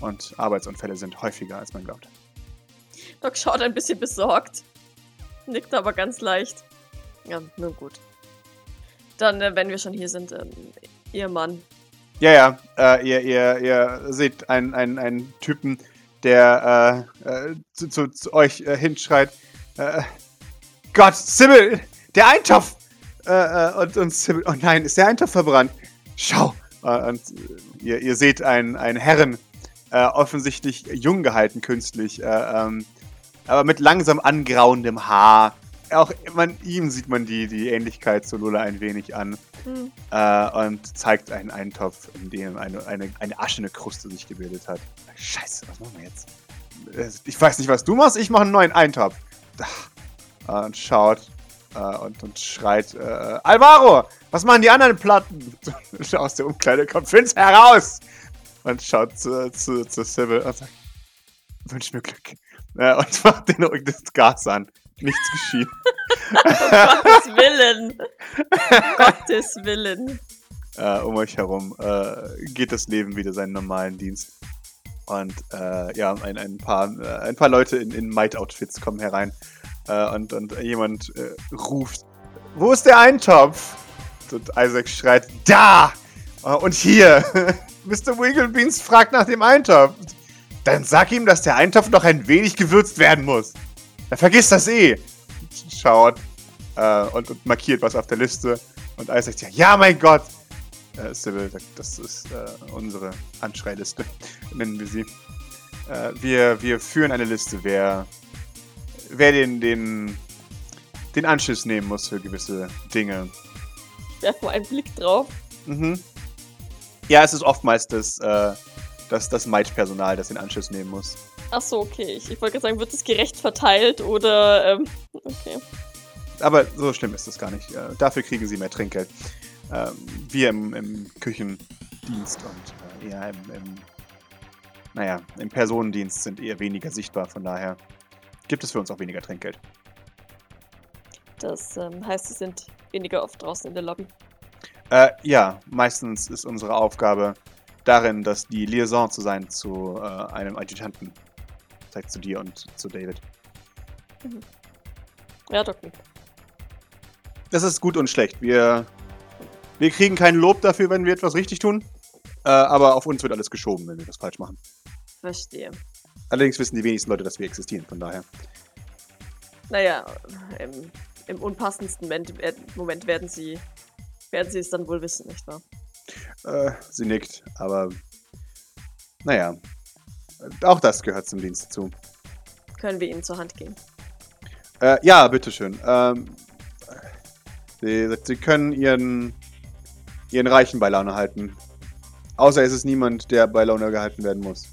Und Arbeitsunfälle sind häufiger, als man glaubt. Doc schaut ein bisschen besorgt. Nickt aber ganz leicht. Ja, nun gut. Dann, äh, wenn wir schon hier sind, ähm, ihr Mann. Ja, ja, äh, ihr, ihr, ihr seht einen, einen, einen Typen, der äh, äh, zu, zu, zu euch äh, hinschreit. Äh, Gott, Sibyl, der Eintopf! Und, und Sibyl, oh nein, ist der Eintopf verbrannt? Schau! Und ihr, ihr seht einen, einen Herren, offensichtlich jung gehalten künstlich, äh, ähm, aber mit langsam angrauendem Haar. Auch man, ihm sieht man die, die Ähnlichkeit zu Lola ein wenig an Hm. äh, und zeigt einen Eintopf, in dem eine, eine, eine aschene Kruste sich gebildet hat. Scheiße, was machen wir jetzt? Äh, Ich weiß nicht, was du machst, ich mache einen neuen Eintopf. Ah. Äh, Und schaut äh, und, und schreit, äh, Alvaro, was machen die anderen Platten? Aus der Umkleide kommt Vince heraus! Und schaut zu, zu, zu Sybil und sagt, wünsch mir Glück. Äh, und macht den Rücken das Gas an. Nichts geschieht. Gottes Willen! Gottes Willen! äh, um euch herum äh, geht das Leben wieder seinen normalen Dienst. Und äh, ja, ein, ein, paar, äh, ein paar Leute in, in Might-Outfits kommen herein. Äh, und, und jemand äh, ruft: Wo ist der Eintopf? Und Isaac schreit: Da! Und hier! Mr. Wigglebeans fragt nach dem Eintopf. Dann sag ihm, dass der Eintopf noch ein wenig gewürzt werden muss. Er vergisst das eh. Schaut äh, und, und markiert was auf der Liste. Und Isaac sagt: Ja, mein Gott! Äh, Sybil sagt, das ist äh, unsere Anschreiliste, nennen wir sie. Äh, wir, wir führen eine Liste, wer, wer den, den, den Anschiss nehmen muss für gewisse Dinge. Werf mal einen Blick drauf. Mhm. Ja, es ist oftmals das, äh, das, das Might-Personal, das den Anschiss nehmen muss. Ach so, okay. Ich, ich wollte gerade sagen, wird es gerecht verteilt oder. Ähm, okay. Aber so schlimm ist das gar nicht. Äh, dafür kriegen sie mehr Trinkgeld. Ähm, wir im, im Küchendienst und äh, eher im, im, naja, im Personendienst sind eher weniger sichtbar. Von daher gibt es für uns auch weniger Trinkgeld. Das ähm, heißt, sie sind weniger oft draußen in der Lobby. Äh, ja, meistens ist unsere Aufgabe darin, dass die Liaison zu sein zu äh, einem Adjutanten. Zeigt zu dir und zu David. Ja, Doc. Das ist gut und schlecht. Wir, wir kriegen kein Lob dafür, wenn wir etwas richtig tun. Äh, aber auf uns wird alles geschoben, wenn wir das falsch machen. Verstehe. Allerdings wissen die wenigsten Leute, dass wir existieren, von daher. Naja, im, im unpassendsten Moment, äh, Moment werden sie werden sie es dann wohl wissen, nicht wahr? Äh, sie nickt, aber naja. Auch das gehört zum Dienst dazu. Können wir ihnen zur Hand gehen? Äh, ja, bitteschön. Ähm, sie, sie können ihren, ihren Reichen bei Laune halten. Außer es ist niemand, der bei Laune gehalten werden muss.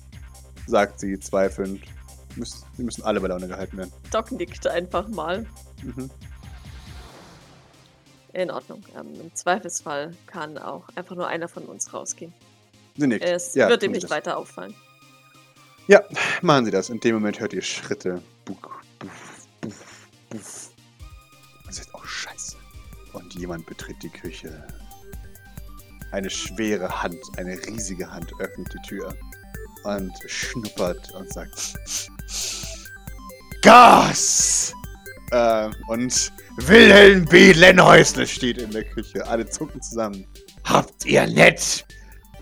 Sagt sie zweifelnd. Müs- Sie müssen alle bei Laune gehalten werden. Doc nickt einfach mal. Mhm. In Ordnung. Ähm, Im Zweifelsfall kann auch einfach nur einer von uns rausgehen. Sie nickt. Es Ja, wird ihm nicht weiter auffallen. Ja, machen Sie das. In dem Moment hört ihr Schritte. Buck, buff, buff, buff. Und sagt, oh Scheiße. Und jemand betritt die Küche. Eine schwere Hand, eine riesige Hand öffnet die Tür und schnuppert und sagt Gas! Äh, und Wilhelm B. Lenhäusle steht in der Küche. Alle zucken zusammen. Habt ihr nett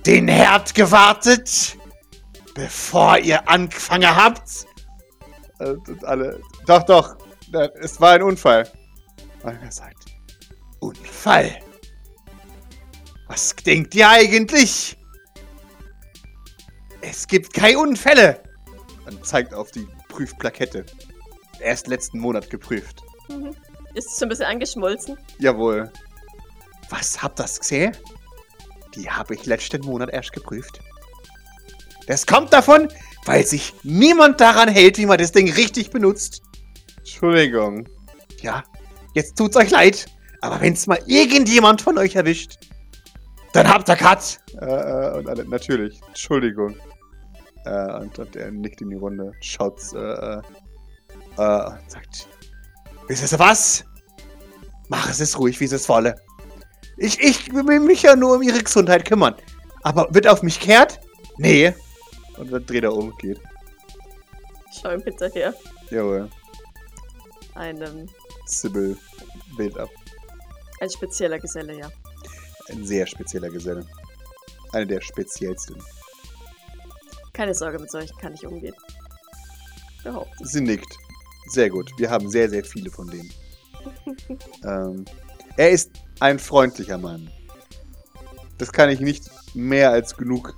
den Herd gewartet? Bevor ihr angefangen habt. Äh, Und alle. Doch, doch. äh, Es war ein Unfall. Und er sagt: Unfall? Was denkt ihr eigentlich? Es gibt keine Unfälle. Und zeigt auf die Prüfplakette. Erst letzten Monat geprüft. Mhm. Ist so ein bisschen angeschmolzen. Jawohl. Was habt das gesehen? Die habe ich letzten Monat erst geprüft. Das kommt davon, weil sich niemand daran hält, wie man das Ding richtig benutzt. Entschuldigung. Ja, jetzt tut's euch leid. Aber wenn's mal irgendjemand von euch erwischt, dann habt ihr Cut. Äh, äh, und alle, natürlich, Entschuldigung. Äh, und, und er nickt in die Runde, schaut, äh, äh, äh, und sagt, wisst ihr was? Mach es es ruhig, wie es es wolle. Ich, ich will mich ja nur um ihre Gesundheit kümmern. Aber wird auf mich kehrt? Nee. Und dann dreht er um geht. Schau ihm hinterher. Jawohl. Ein, ähm, Sybil wählt ab. ein spezieller Geselle, ja. Ein sehr spezieller Geselle. Eine der speziellsten. Keine Sorge, mit solchen kann ich umgehen. Ich. Sie nickt. Sehr gut. Wir haben sehr, sehr viele von denen. ähm, er ist ein freundlicher Mann. Das kann ich nicht mehr als genug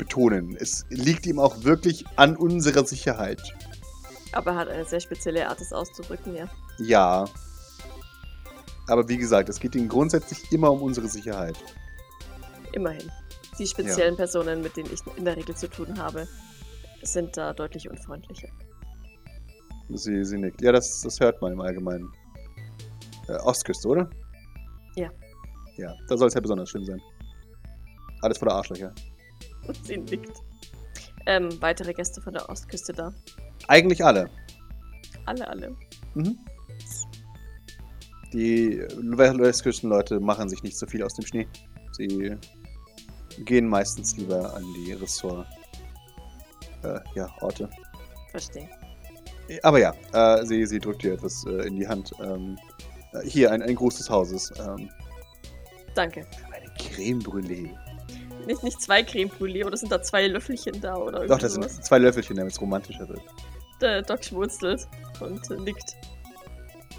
betonen. Es liegt ihm auch wirklich an unserer Sicherheit. Aber er hat eine sehr spezielle Art, es auszudrücken, ja. Ja. Aber wie gesagt, es geht ihm grundsätzlich immer um unsere Sicherheit. Immerhin. Die speziellen Personen, mit denen ich in der Regel zu tun habe, sind da deutlich unfreundlicher. Sie, sie nickt. Ja, das, das hört man im Allgemeinen. Äh, Ostküste, oder? Ja. Ja, da soll es ja besonders schön sein. Alles voller Arschlöcher. Sie nickt. Ähm, weitere Gäste von der Ostküste da. Eigentlich alle. Alle, alle. Mhm. Die Westküstenleute machen sich nicht so viel aus dem Schnee. Sie gehen meistens lieber an die Ressort. Äh, ja, Orte. Verstehe. Aber ja, äh, sie, sie drückt dir etwas äh, in die Hand. Ähm, äh, hier, ein, ein Gruß des Hauses. Ähm, Danke. eine Creme Brûlée. Nicht, nicht zwei Creme Brûlée oder sind da zwei Löffelchen da oder Doch, das sowas? sind zwei Löffelchen, damit es romantischer wird. Der Doc schmunzelt und nickt.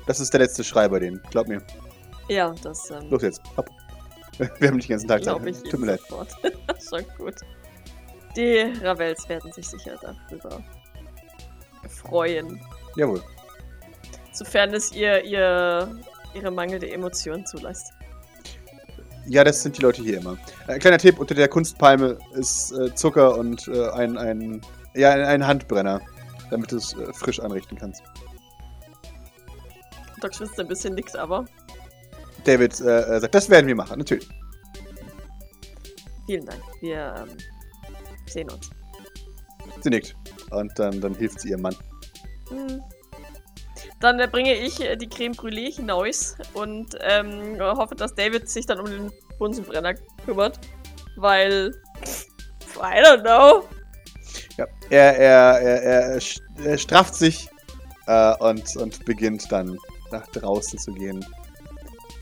Das ist der letzte Schrei bei denen. Glaub mir. Ja, das ähm, Los jetzt. Hopp. Wir haben nicht den ganzen Tag Zeit. ich Tut mir leid. Schon gut. Die Ravels werden sich sicher darüber freuen. Jawohl. Sofern es ihr, ihr ihre mangelnde Emotion zulässt. Ja, das sind die Leute hier immer. Äh, kleiner Tipp, unter der Kunstpalme ist äh, Zucker und äh, ein, ein, ja, ein, Handbrenner, damit du es äh, frisch anrichten kannst. Doc schwitzt ein bisschen, nickt aber. David äh, äh, sagt, das werden wir machen, natürlich. Vielen Dank. Wir ähm, sehen uns. Sie nickt. Und dann, dann hilft sie ihrem Mann. Hm. Dann bringe ich äh, die Creme Brûlée hinaus und ähm, hoffe, dass David sich dann um den Bunsenbrenner kümmert. Weil. I don't know. Ja, er, er, er, er, st- strafft sich äh, und, und beginnt dann nach draußen zu gehen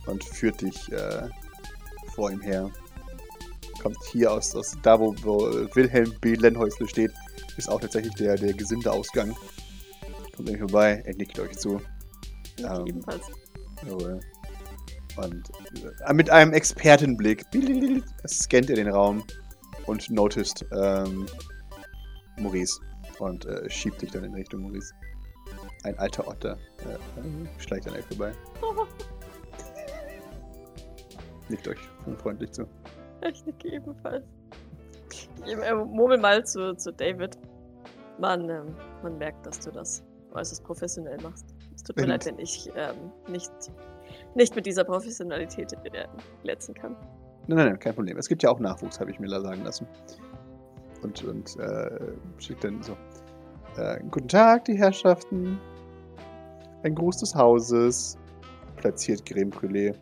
und führt dich äh, vor ihm her. Kommt hier aus, aus da, wo, wo Wilhelm B. Lenhäusle steht, ist auch tatsächlich der, der Gesinde-Ausgang. Kommt irgendwie vorbei, er nickt euch zu. Ähm, Ebenfalls. Jawohl. Und äh, mit einem Expertenblick scannt er den Raum und noticed ähm, Maurice und äh, schiebt dich dann in Richtung Maurice. Ein alter Otter äh, äh, schleicht an euch vorbei. Nickt euch freundlich zu. Ich nicke ebenfalls. Ich äh, murmel mal zu, zu David. Man, ähm, man merkt, dass du das äußerst professionell machst. Es tut mir Und- leid, wenn ich ähm, nicht, nicht mit dieser Professionalität äh, glänzen kann. Nein, nein, nein, kein Problem. Es gibt ja auch Nachwuchs, habe ich mir sagen lassen. Und, und äh, schickt dann so. Äh, guten Tag, die Herrschaften. Ein Gruß des Hauses. Platziert Creme Brûlée.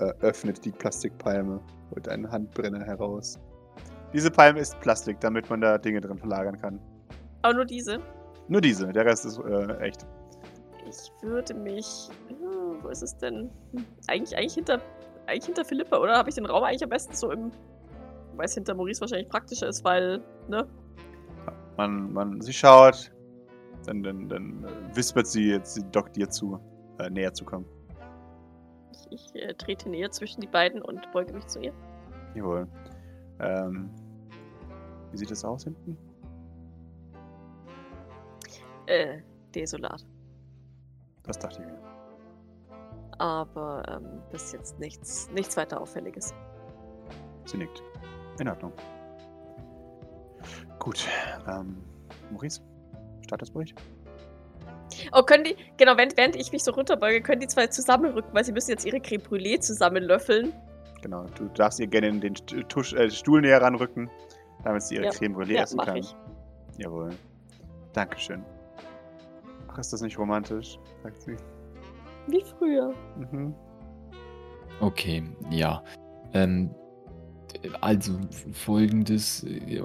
Äh, öffnet die Plastikpalme. Holt einen Handbrenner heraus. Diese Palme ist Plastik, damit man da Dinge drin verlagern kann. Aber nur diese. Nur diese, der Rest ist äh, echt. Ich würde mich. Hm, wo ist es denn? Hm, Eigentlich, eigentlich hinter. Eigentlich hinter Philippa, oder? Habe ich den Raum eigentlich am besten so im. Weil es hinter Maurice wahrscheinlich praktischer ist, weil, ne? Man, man, sie schaut, dann, dann, dann äh, wispert sie jetzt sie dockt dir zu, äh, näher zu kommen. Ich, ich äh, trete näher zwischen die beiden und beuge mich zu ihr. Jawohl. Ähm, wie sieht das aus hinten? Äh, desolat. Das dachte ich mir. Aber ähm, bis jetzt nichts, nichts weiter Auffälliges. Sie nickt. In Ordnung. Gut. Ähm, Maurice, Statusbericht? Oh, können die, genau, während, während ich mich so runterbeuge, können die zwei zusammenrücken, weil sie müssen jetzt ihre Creme Brûlée zusammenlöffeln. Genau, du darfst ihr gerne den St- Tusch, äh, Stuhl näher ranrücken, damit sie ihre Ja. Creme Brûlée Ja, essen kann. ich. Jawohl. Dankeschön. Ach, ist das nicht romantisch? sagt sie. Wie früher. Mhm. Okay, ja. Ähm, also folgendes. äh,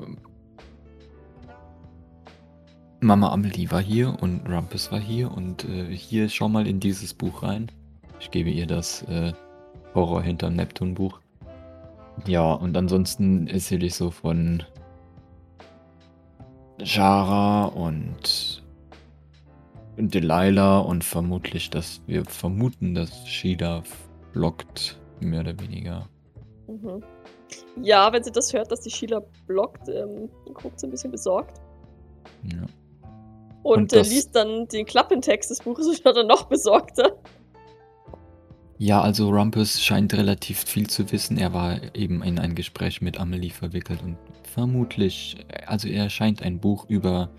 Mama Amelie war hier und Rumpus war hier und äh, hier schau mal in dieses Buch rein. Ich gebe ihr das äh, Horror hinterm Neptun Buch. Ja, und ansonsten erzähle ich so von Jara und Delilah und vermutlich, dass wir vermuten, dass Shida blockt, mehr oder weniger. Mhm. Ja, wenn sie das hört, dass die Sheila blockt, ähm, guckt sie ein bisschen besorgt. Ja. Und, Und äh, liest dann den Klappentext des Buches und wird dann noch besorgter. Ja, also Rumpus scheint relativ viel zu wissen. Er war eben in ein Gespräch mit Amelie verwickelt und vermutlich, also er scheint ein Buch über,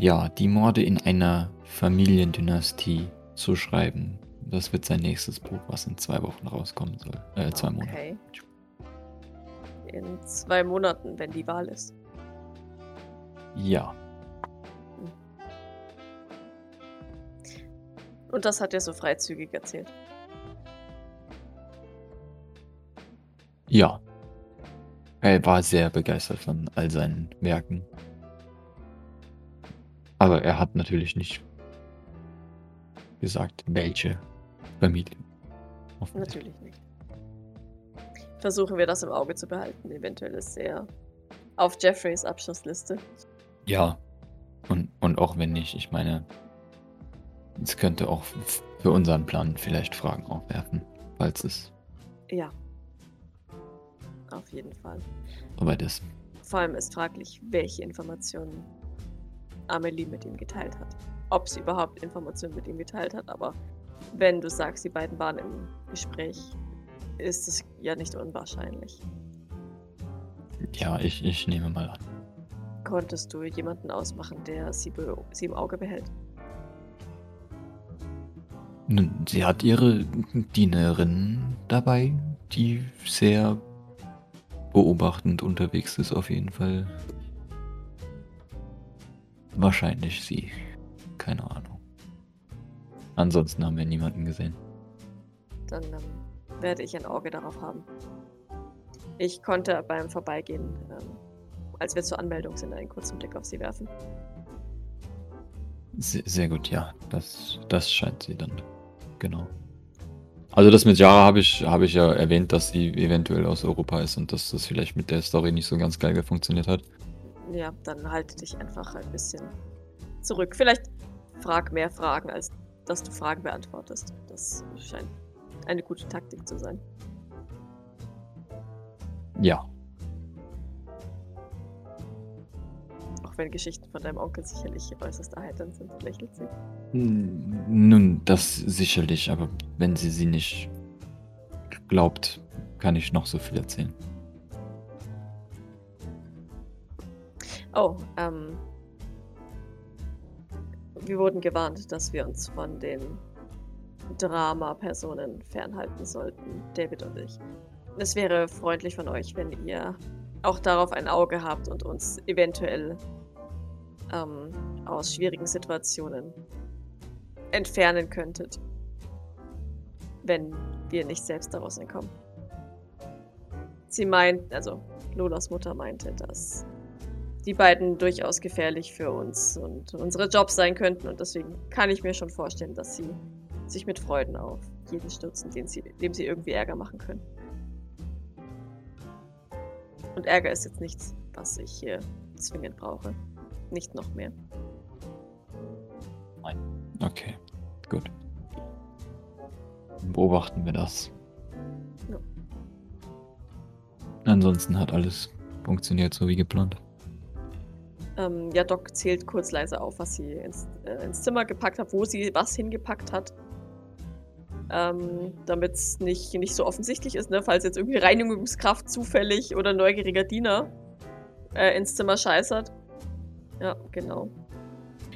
ja, die Morde in einer Familiendynastie zu schreiben. Das wird sein nächstes Buch, was in zwei Wochen rauskommen soll. Äh, zwei Monate. Okay. In zwei Monaten, wenn die Wahl ist. Ja, Und das hat er so freizügig erzählt. ja. Er war sehr begeistert von all seinen Werken. Aber er hat natürlich nicht gesagt, welche Familie. Natürlich nicht. Versuchen wir das im Auge zu behalten. Eventuell ist er auf Jeffreys Abschlussliste. Ja. Und, und auch wenn nicht, ich meine, es könnte auch für unseren Plan vielleicht Fragen aufwerfen, falls es Ja. Auf jeden Fall. soweit ist. Vor allem ist fraglich, welche Informationen Amelie mit ihm geteilt hat. Ob sie überhaupt Informationen mit ihm geteilt hat, aber wenn du sagst, die beiden waren im Gespräch, ist es ja nicht unwahrscheinlich. Ja, ich, ich nehme mal an. Konntest du jemanden ausmachen, der sie, sie im Auge behält? Nun, sie hat ihre Dienerin dabei, die sehr beobachtend unterwegs ist, auf jeden Fall. Wahrscheinlich sie. Keine Ahnung. Ansonsten haben wir niemanden gesehen. Dann ähm, werde ich ein Auge darauf haben. Ich konnte beim Vorbeigehen, ähm, als wir zur Anmeldung sind, einen kurzen Blick auf sie werfen. Sehr, sehr gut, ja. Das, das scheint sie dann. Genau. Also das mit Jara habe ich, habe ich ja erwähnt, dass sie eventuell aus Europa ist und dass das vielleicht mit der Story nicht so ganz geil funktioniert hat. Ja, dann halte dich einfach ein bisschen zurück. Vielleicht frag mehr Fragen, als dass du Fragen beantwortest. Das scheint eine gute Taktik zu sein. Ja, Auch wenn Geschichten von deinem Onkel sicherlich äußerst erheiternd sind, lächelt sie. N- Nun, das sicherlich, aber wenn sie sie nicht glaubt, kann ich noch so viel erzählen. Oh, ähm. Wir wurden gewarnt, dass wir uns von den Drama-Personen fernhalten sollten, David und ich. Es wäre freundlich von euch, wenn ihr auch darauf ein Auge habt und uns eventuell ähm, aus schwierigen Situationen entfernen könntet, wenn wir nicht selbst daraus entkommen. Sie meint, also Lolas Mutter meinte, dass die beiden durchaus gefährlich für uns und unsere Jobs sein könnten. Und deswegen kann ich mir schon vorstellen, dass sie sich mit Freuden auf jeden stürzen, den sie, dem sie irgendwie Ärger machen können. Und Ärger ist jetzt nichts, was ich hier zwingend brauche. Nicht noch mehr. Okay, gut. Beobachten wir das. Ja. Ansonsten hat alles funktioniert so wie geplant. Ähm, ja, Doc zählt kurz leise auf, was sie ins, äh, ins Zimmer gepackt hat, wo sie was hingepackt hat. ähm, damit es nicht, nicht so offensichtlich ist, ne? falls jetzt irgendwie Reinigungskraft zufällig oder neugieriger Diener äh, ins Zimmer scheißert. Ja, genau.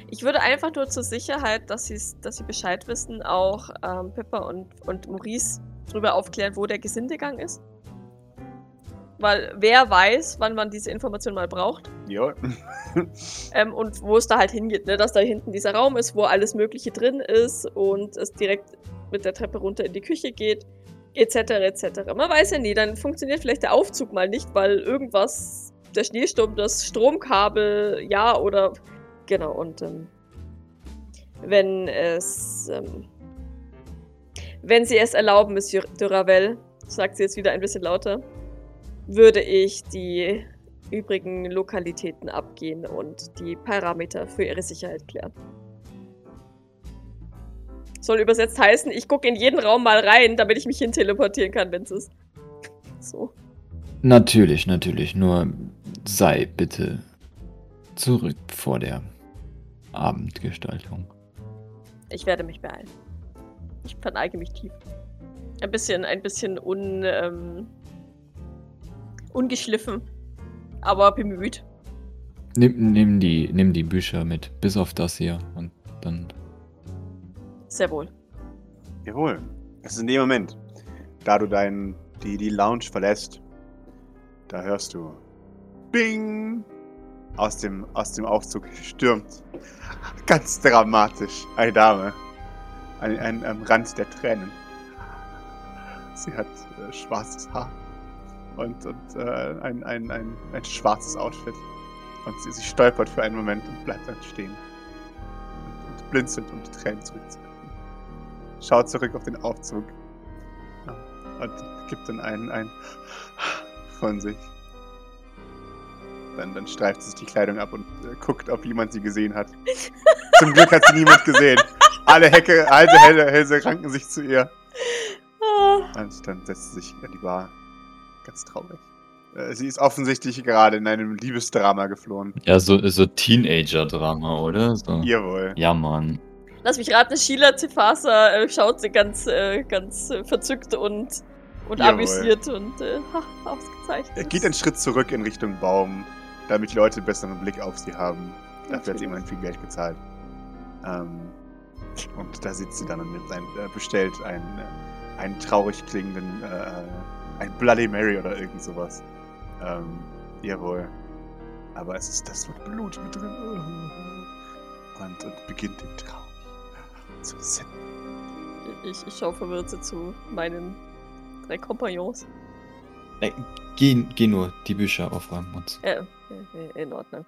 Ich würde einfach nur zur Sicherheit, dass, dass sie Bescheid wissen, auch ähm, Pippa und, und Maurice darüber aufklären, wo der Gesindegang ist. Weil wer weiß, wann man diese Information mal braucht. Ja. ähm, und wo es da halt hingeht, ne? dass da hinten dieser Raum ist, wo alles Mögliche drin ist und es direkt mit der Treppe runter in die Küche geht, etc. etc. Man weiß ja nie, dann funktioniert vielleicht der Aufzug mal nicht, weil irgendwas, der Schneesturm, das Stromkabel, ja, oder genau, und ähm, wenn es, ähm, wenn Sie es erlauben, Monsieur de Ravel, sagt sie jetzt wieder ein bisschen lauter, würde ich die übrigen Lokalitäten abgehen und die Parameter für ihre Sicherheit klären. Soll übersetzt heißen, ich gucke in jeden Raum mal rein, damit ich mich hin teleportieren kann, wenn es ist. So. Natürlich, natürlich. Nur sei bitte zurück vor der Abendgestaltung. Ich werde mich beeilen. Ich verneige mich tief. Ein bisschen, ein bisschen un, ähm, ungeschliffen, aber bemüht. Nimm, nimm, die, nimm die Bücher mit, bis auf das hier und dann. Sehr wohl. Jawohl. Es ist in dem Moment, da du dein, die, die Lounge verlässt, da hörst du Bing! Aus dem, aus dem Aufzug stürmt ganz dramatisch eine Dame an, an, am Rand der Tränen. Sie hat äh, schwarzes Haar und, und äh, ein, ein, ein, ein schwarzes Outfit. Und sie, sie stolpert für einen Moment und bleibt dann stehen. Und, und blinzelt, um die Tränen zurückzuhalten. Schaut zurück auf den Aufzug. Und gibt dann einen, einen von sich. Dann, dann streift sie sich die Kleidung ab und äh, guckt, ob jemand sie gesehen hat. Zum Glück hat sie niemand gesehen. Alle Hecke, alte Hälse ranken sich zu ihr. Ah. Und dann setzt sie sich an die Bar. Ganz traurig. Äh, Sie ist offensichtlich gerade in einem Liebesdrama geflohen. Ja, so, so Teenager-Drama, oder? So. Jawohl. Ja, Mann. Lass mich raten, Sheila Tefasa äh, schaut sie ganz, äh, ganz äh, verzückt und, und Jawohl. amüsiert und äh, ausgezeichnet. Er geht einen Schritt zurück in Richtung Baum, damit die Leute einen besseren Blick auf sie haben. Dafür hat sie immerhin viel Geld gezahlt. Ähm, und da sitzt sie dann und nimmt ein, äh, bestellt einen, äh, einen traurig klingenden, äh, ein Bloody Mary oder irgend sowas. Ähm, jawohl. Aber es ist das mit Blut mit drin. Und, und beginnt den Traum zu sippen. Ich, ich schaue verwirrt zu meinen drei Kompagnons. Ey, geh, geh nur die Bücher aufräumen und. Äh, äh, in Ordnung.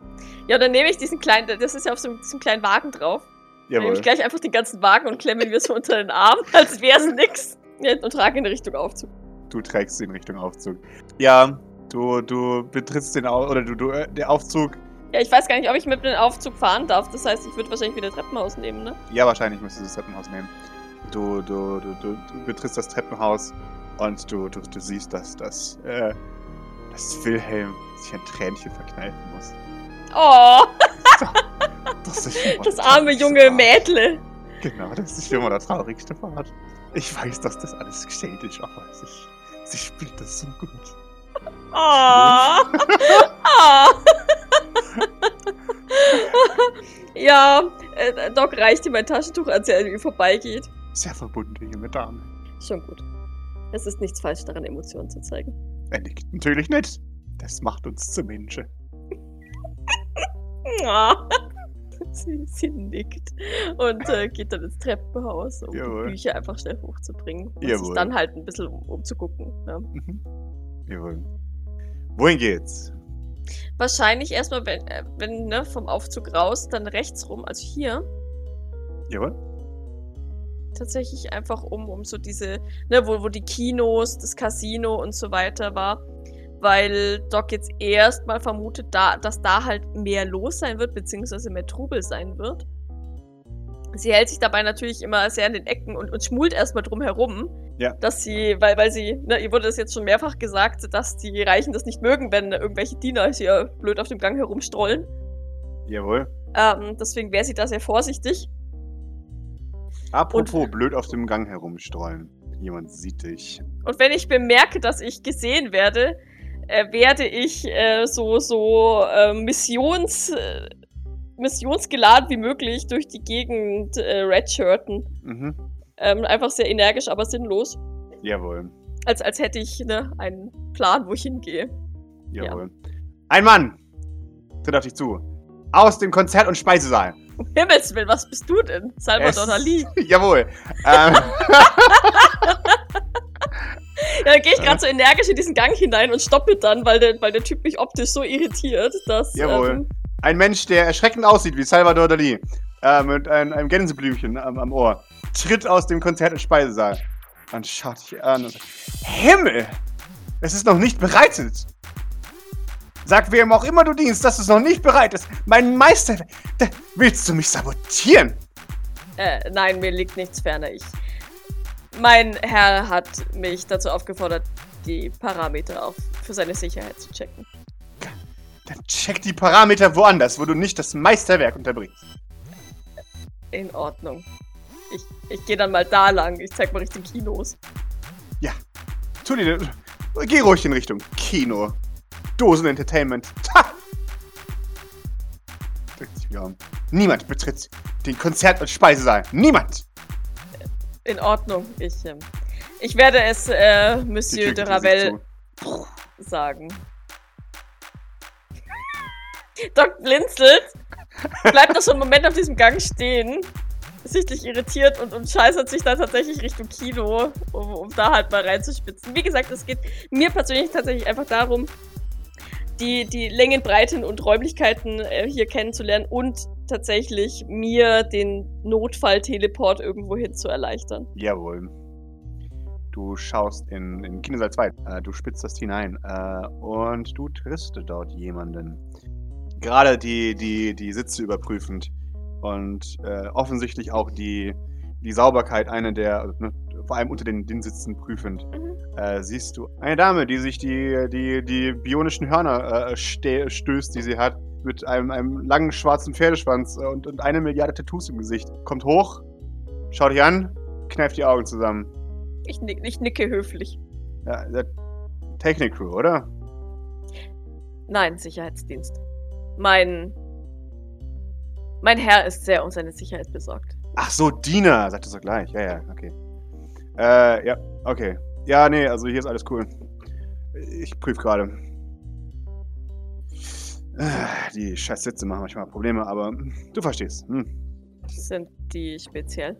Ja, dann nehme ich diesen kleinen, das ist ja auf so einem, diesem kleinen Wagen drauf. Dann nehme Jawohl. ich gleich einfach den ganzen Wagen und klemme mir so unter den Arm, als wäre es nix. Und trage in Richtung Aufzug. Du trägst sie in Richtung Aufzug. Ja, du, du betrittst den Au oder du, du, äh, der Aufzug. Ja, ich weiß gar nicht, ob ich mit dem Aufzug fahren darf. Das heißt, ich würde wahrscheinlich wieder Treppenhaus nehmen, ne? Ja, wahrscheinlich müsstest du das Treppenhaus nehmen. Du, du, du, du, du betrittst das Treppenhaus und du, du, du siehst, dass, dass, äh, dass Wilhelm sich ein Tränchen verkneifen muss. Oh, Das das der arme junge. Mädle. Genau, das ist immer der traurigste Part. Ich weiß, dass das alles gestellt ist, aber sie, sie spielt das so gut. Oh. oh. ja, äh, Doc reicht ihm ein Taschentuch, als er an ihm vorbeigeht. Sehr verbunden, die junge Dame. Schon gut. Es ist nichts falsch daran, Emotionen zu zeigen. Er nickt natürlich nicht. Das macht uns zu Menschen. Ja. Sie, sie nickt und äh, geht dann ins Treppenhaus, um Jawohl. die Bücher einfach schnell hochzubringen. Und sich Jawohl. dann halt ein bisschen um, umzugucken. Ja. Mhm. Jawohl. Wohin geht's? Wahrscheinlich erstmal, wenn, äh, wenn ne, vom Aufzug raus, dann rechts rum, also hier, Jawohl. tatsächlich einfach um, um so diese, ne, wo, wo die Kinos, das Casino und so weiter war. Weil Doc jetzt erstmal vermutet, da, dass da halt mehr los sein wird, beziehungsweise mehr Trubel sein wird. Sie hält sich dabei natürlich immer sehr an den Ecken und, und schmult erstmal drum herum. Ja. Dass sie, weil, weil sie, ne, ihr wurde das jetzt schon mehrfach gesagt, dass die Reichen das nicht mögen, wenn irgendwelche Diener hier blöd auf dem Gang herumstrollen. Jawohl. Ähm, deswegen wäre sie da sehr vorsichtig. Apropos blöd auf dem Gang herumstreuen. Jemand sieht dich. Und wenn ich bemerke, dass ich gesehen werde, äh, werde ich äh, so, so äh, Missions, äh, missionsgeladen wie möglich durch die Gegend äh, redshirten. Mhm. Ähm, einfach sehr energisch, aber sinnlos. Jawohl. Als, als hätte ich ne, einen Plan, wo ich hingehe. Jawohl. Ein Mann! Tritt auf dich zu. Aus dem Konzert- und Speisesaal. Um Himmels Willen, was bist du denn? Salvador Dali. Jawohl. ähm, Ja, dann gehe ich gerade so energisch in diesen Gang hinein und stoppe dann, weil der, weil der Typ mich optisch so irritiert, dass. Jawohl. Ähm, ein Mensch, der erschreckend aussieht wie Salvador Dali. Äh, mit einem, einem Gänseblümchen am, am Ohr. Tritt aus dem Konzert- und Speisesaal. Und schaut dich an und sagt: Himmel! Es ist noch nicht bereitet! Sag wem auch immer du dienst, dass es noch nicht bereit ist. Mein Meister. Willst du mich sabotieren? äh, nein, mir liegt nichts ferner. Ich. Mein Herr hat mich dazu aufgefordert, die Parameter auf, für seine Sicherheit zu checken. Dann check die Parameter woanders, wo du nicht das Meisterwerk unterbrichst. In Ordnung. Ich, ich gehe dann mal da lang. Ich zeig mal Richtung Kinos. Tu dir. Geh ruhig in Richtung Kino. Dosen-Entertainment. Ta! Dreht sich wieder um. Niemand betritt den Konzert- und Speisesaal. Niemand! In Ordnung. Ich, ähm, ich werde es äh, Monsieur de Ravel sagen. Doc blinzelt, bleibt noch so einen Moment auf diesem Gang stehen, sichtlich irritiert und, und scheißert sich dann tatsächlich Richtung Kino, um, um da halt mal reinzuspitzen. Wie gesagt, es geht mir persönlich tatsächlich einfach darum, die, die Längen, Breiten und Räumlichkeiten äh, hier kennenzulernen und tatsächlich mir den Notfall-Teleport irgendwo hin zu erleichtern. Jawohl. Du schaust in, in Kinosaal 2. Äh, du spitzt das hinein. Äh, und du triffst dort jemanden. Gerade die, die, die Sitze überprüfend. Und äh, offensichtlich auch die, die Sauberkeit einer der, also, ne, vor allem unter den, den Sitzen prüfend. Mhm. Äh, siehst du eine Dame, die sich die, die, die bionischen Hörner äh, stößt, die sie hat, mit einem, einem langen schwarzen Pferdeschwanz äh, und, und eine Milliarde Tattoos im Gesicht. Kommt hoch, schaut dich an, kneift die Augen zusammen. Ich, nick, ich nicke höflich. Ja, der Technik-Crew, oder? Nein, Sicherheitsdienst. Mein. Mein Herr ist sehr um seine Sicherheit besorgt. Ach so, Diener, sagt er so gleich. Ja, ja, okay. Äh, ja, okay. Ja, nee, also hier ist alles cool. Ich prüfe gerade. Äh, Die scheiß Sitze machen manchmal Probleme, aber du verstehst. Hm. Sind die speziell?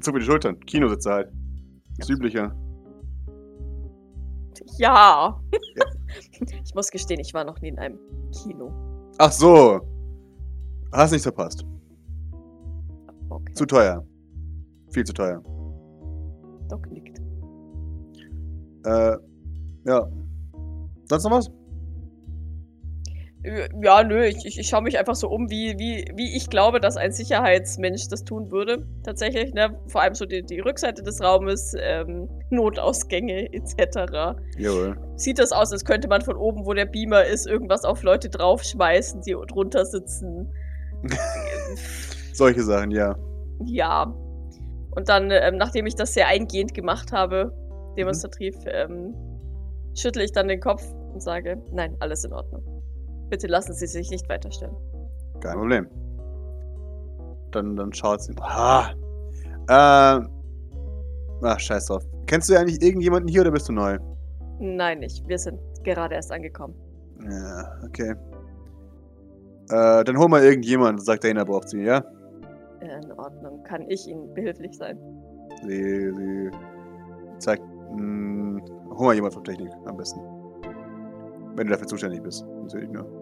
Zu viele Schultern. Kinositze halt. Das Übliche. Ja. ich muss gestehen, ich war noch nie in einem Kino. Ach so. Hast nicht verpasst. Okay. Zu teuer. Viel zu teuer. Doc nickt. Äh, ja. Sonst noch was? Ja, nö, ich, ich, ich schaue mich einfach so um, wie, wie, wie ich glaube, dass ein Sicherheitsmensch das tun würde. Tatsächlich, ne? Vor allem so die, die Rückseite des Raumes, ähm, Notausgänge etc. Jawohl. Sieht das aus, als könnte man von oben, wo der Beamer ist, irgendwas auf Leute draufschmeißen, die drunter sitzen. Solche Sachen, ja. Ja. Und dann, ähm, nachdem ich das sehr eingehend gemacht habe, demonstrativ, ähm, schüttle ich dann den Kopf und sage, nein, alles in Ordnung. Bitte lassen Sie sich nicht weiter stören. Kein Problem. Dann, dann schaut sie. Ah. Ähm. Ach, scheiß drauf. Kennst du eigentlich irgendjemanden hier oder bist du neu? Nein, nicht. Wir sind gerade erst angekommen. Ja, okay. Äh, dann hol mal irgendjemanden, sagt Dana braucht sie, ja? In Ordnung. Kann ich Ihnen behilflich sein? Sie, sie zeigt. Mh, hol mal jemand von Technik am besten. Wenn du dafür zuständig bist. Natürlich nur.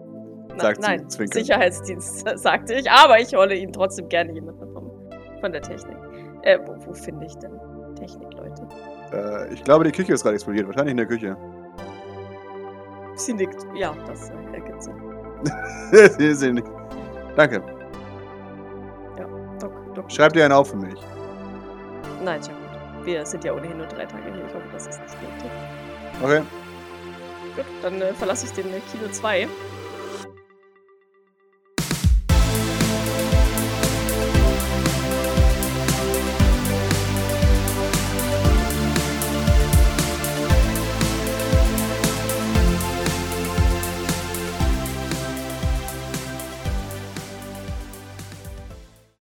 Sagt sie, nein, zwinkern. Sicherheitsdienst, sagte ich. Aber ich hole Ihnen trotzdem gerne jemanden vom, von der Technik. Äh, wo, wo finde ich denn Technik, Leute? Äh, ich glaube, die Küche ist gerade explodiert. Wahrscheinlich in der Küche. Sie nickt. Ja, das äh, ergibt Sinn. Sie sehen nicht. Danke. Doc, Doc. Schreib dir einen auf für mich. Nein, schon gut. Wir sind ja ohnehin nur drei Tage hier. Ich hoffe, das ist nicht nötig. Okay. Gut, dann äh, verlasse ich den äh, Kino 2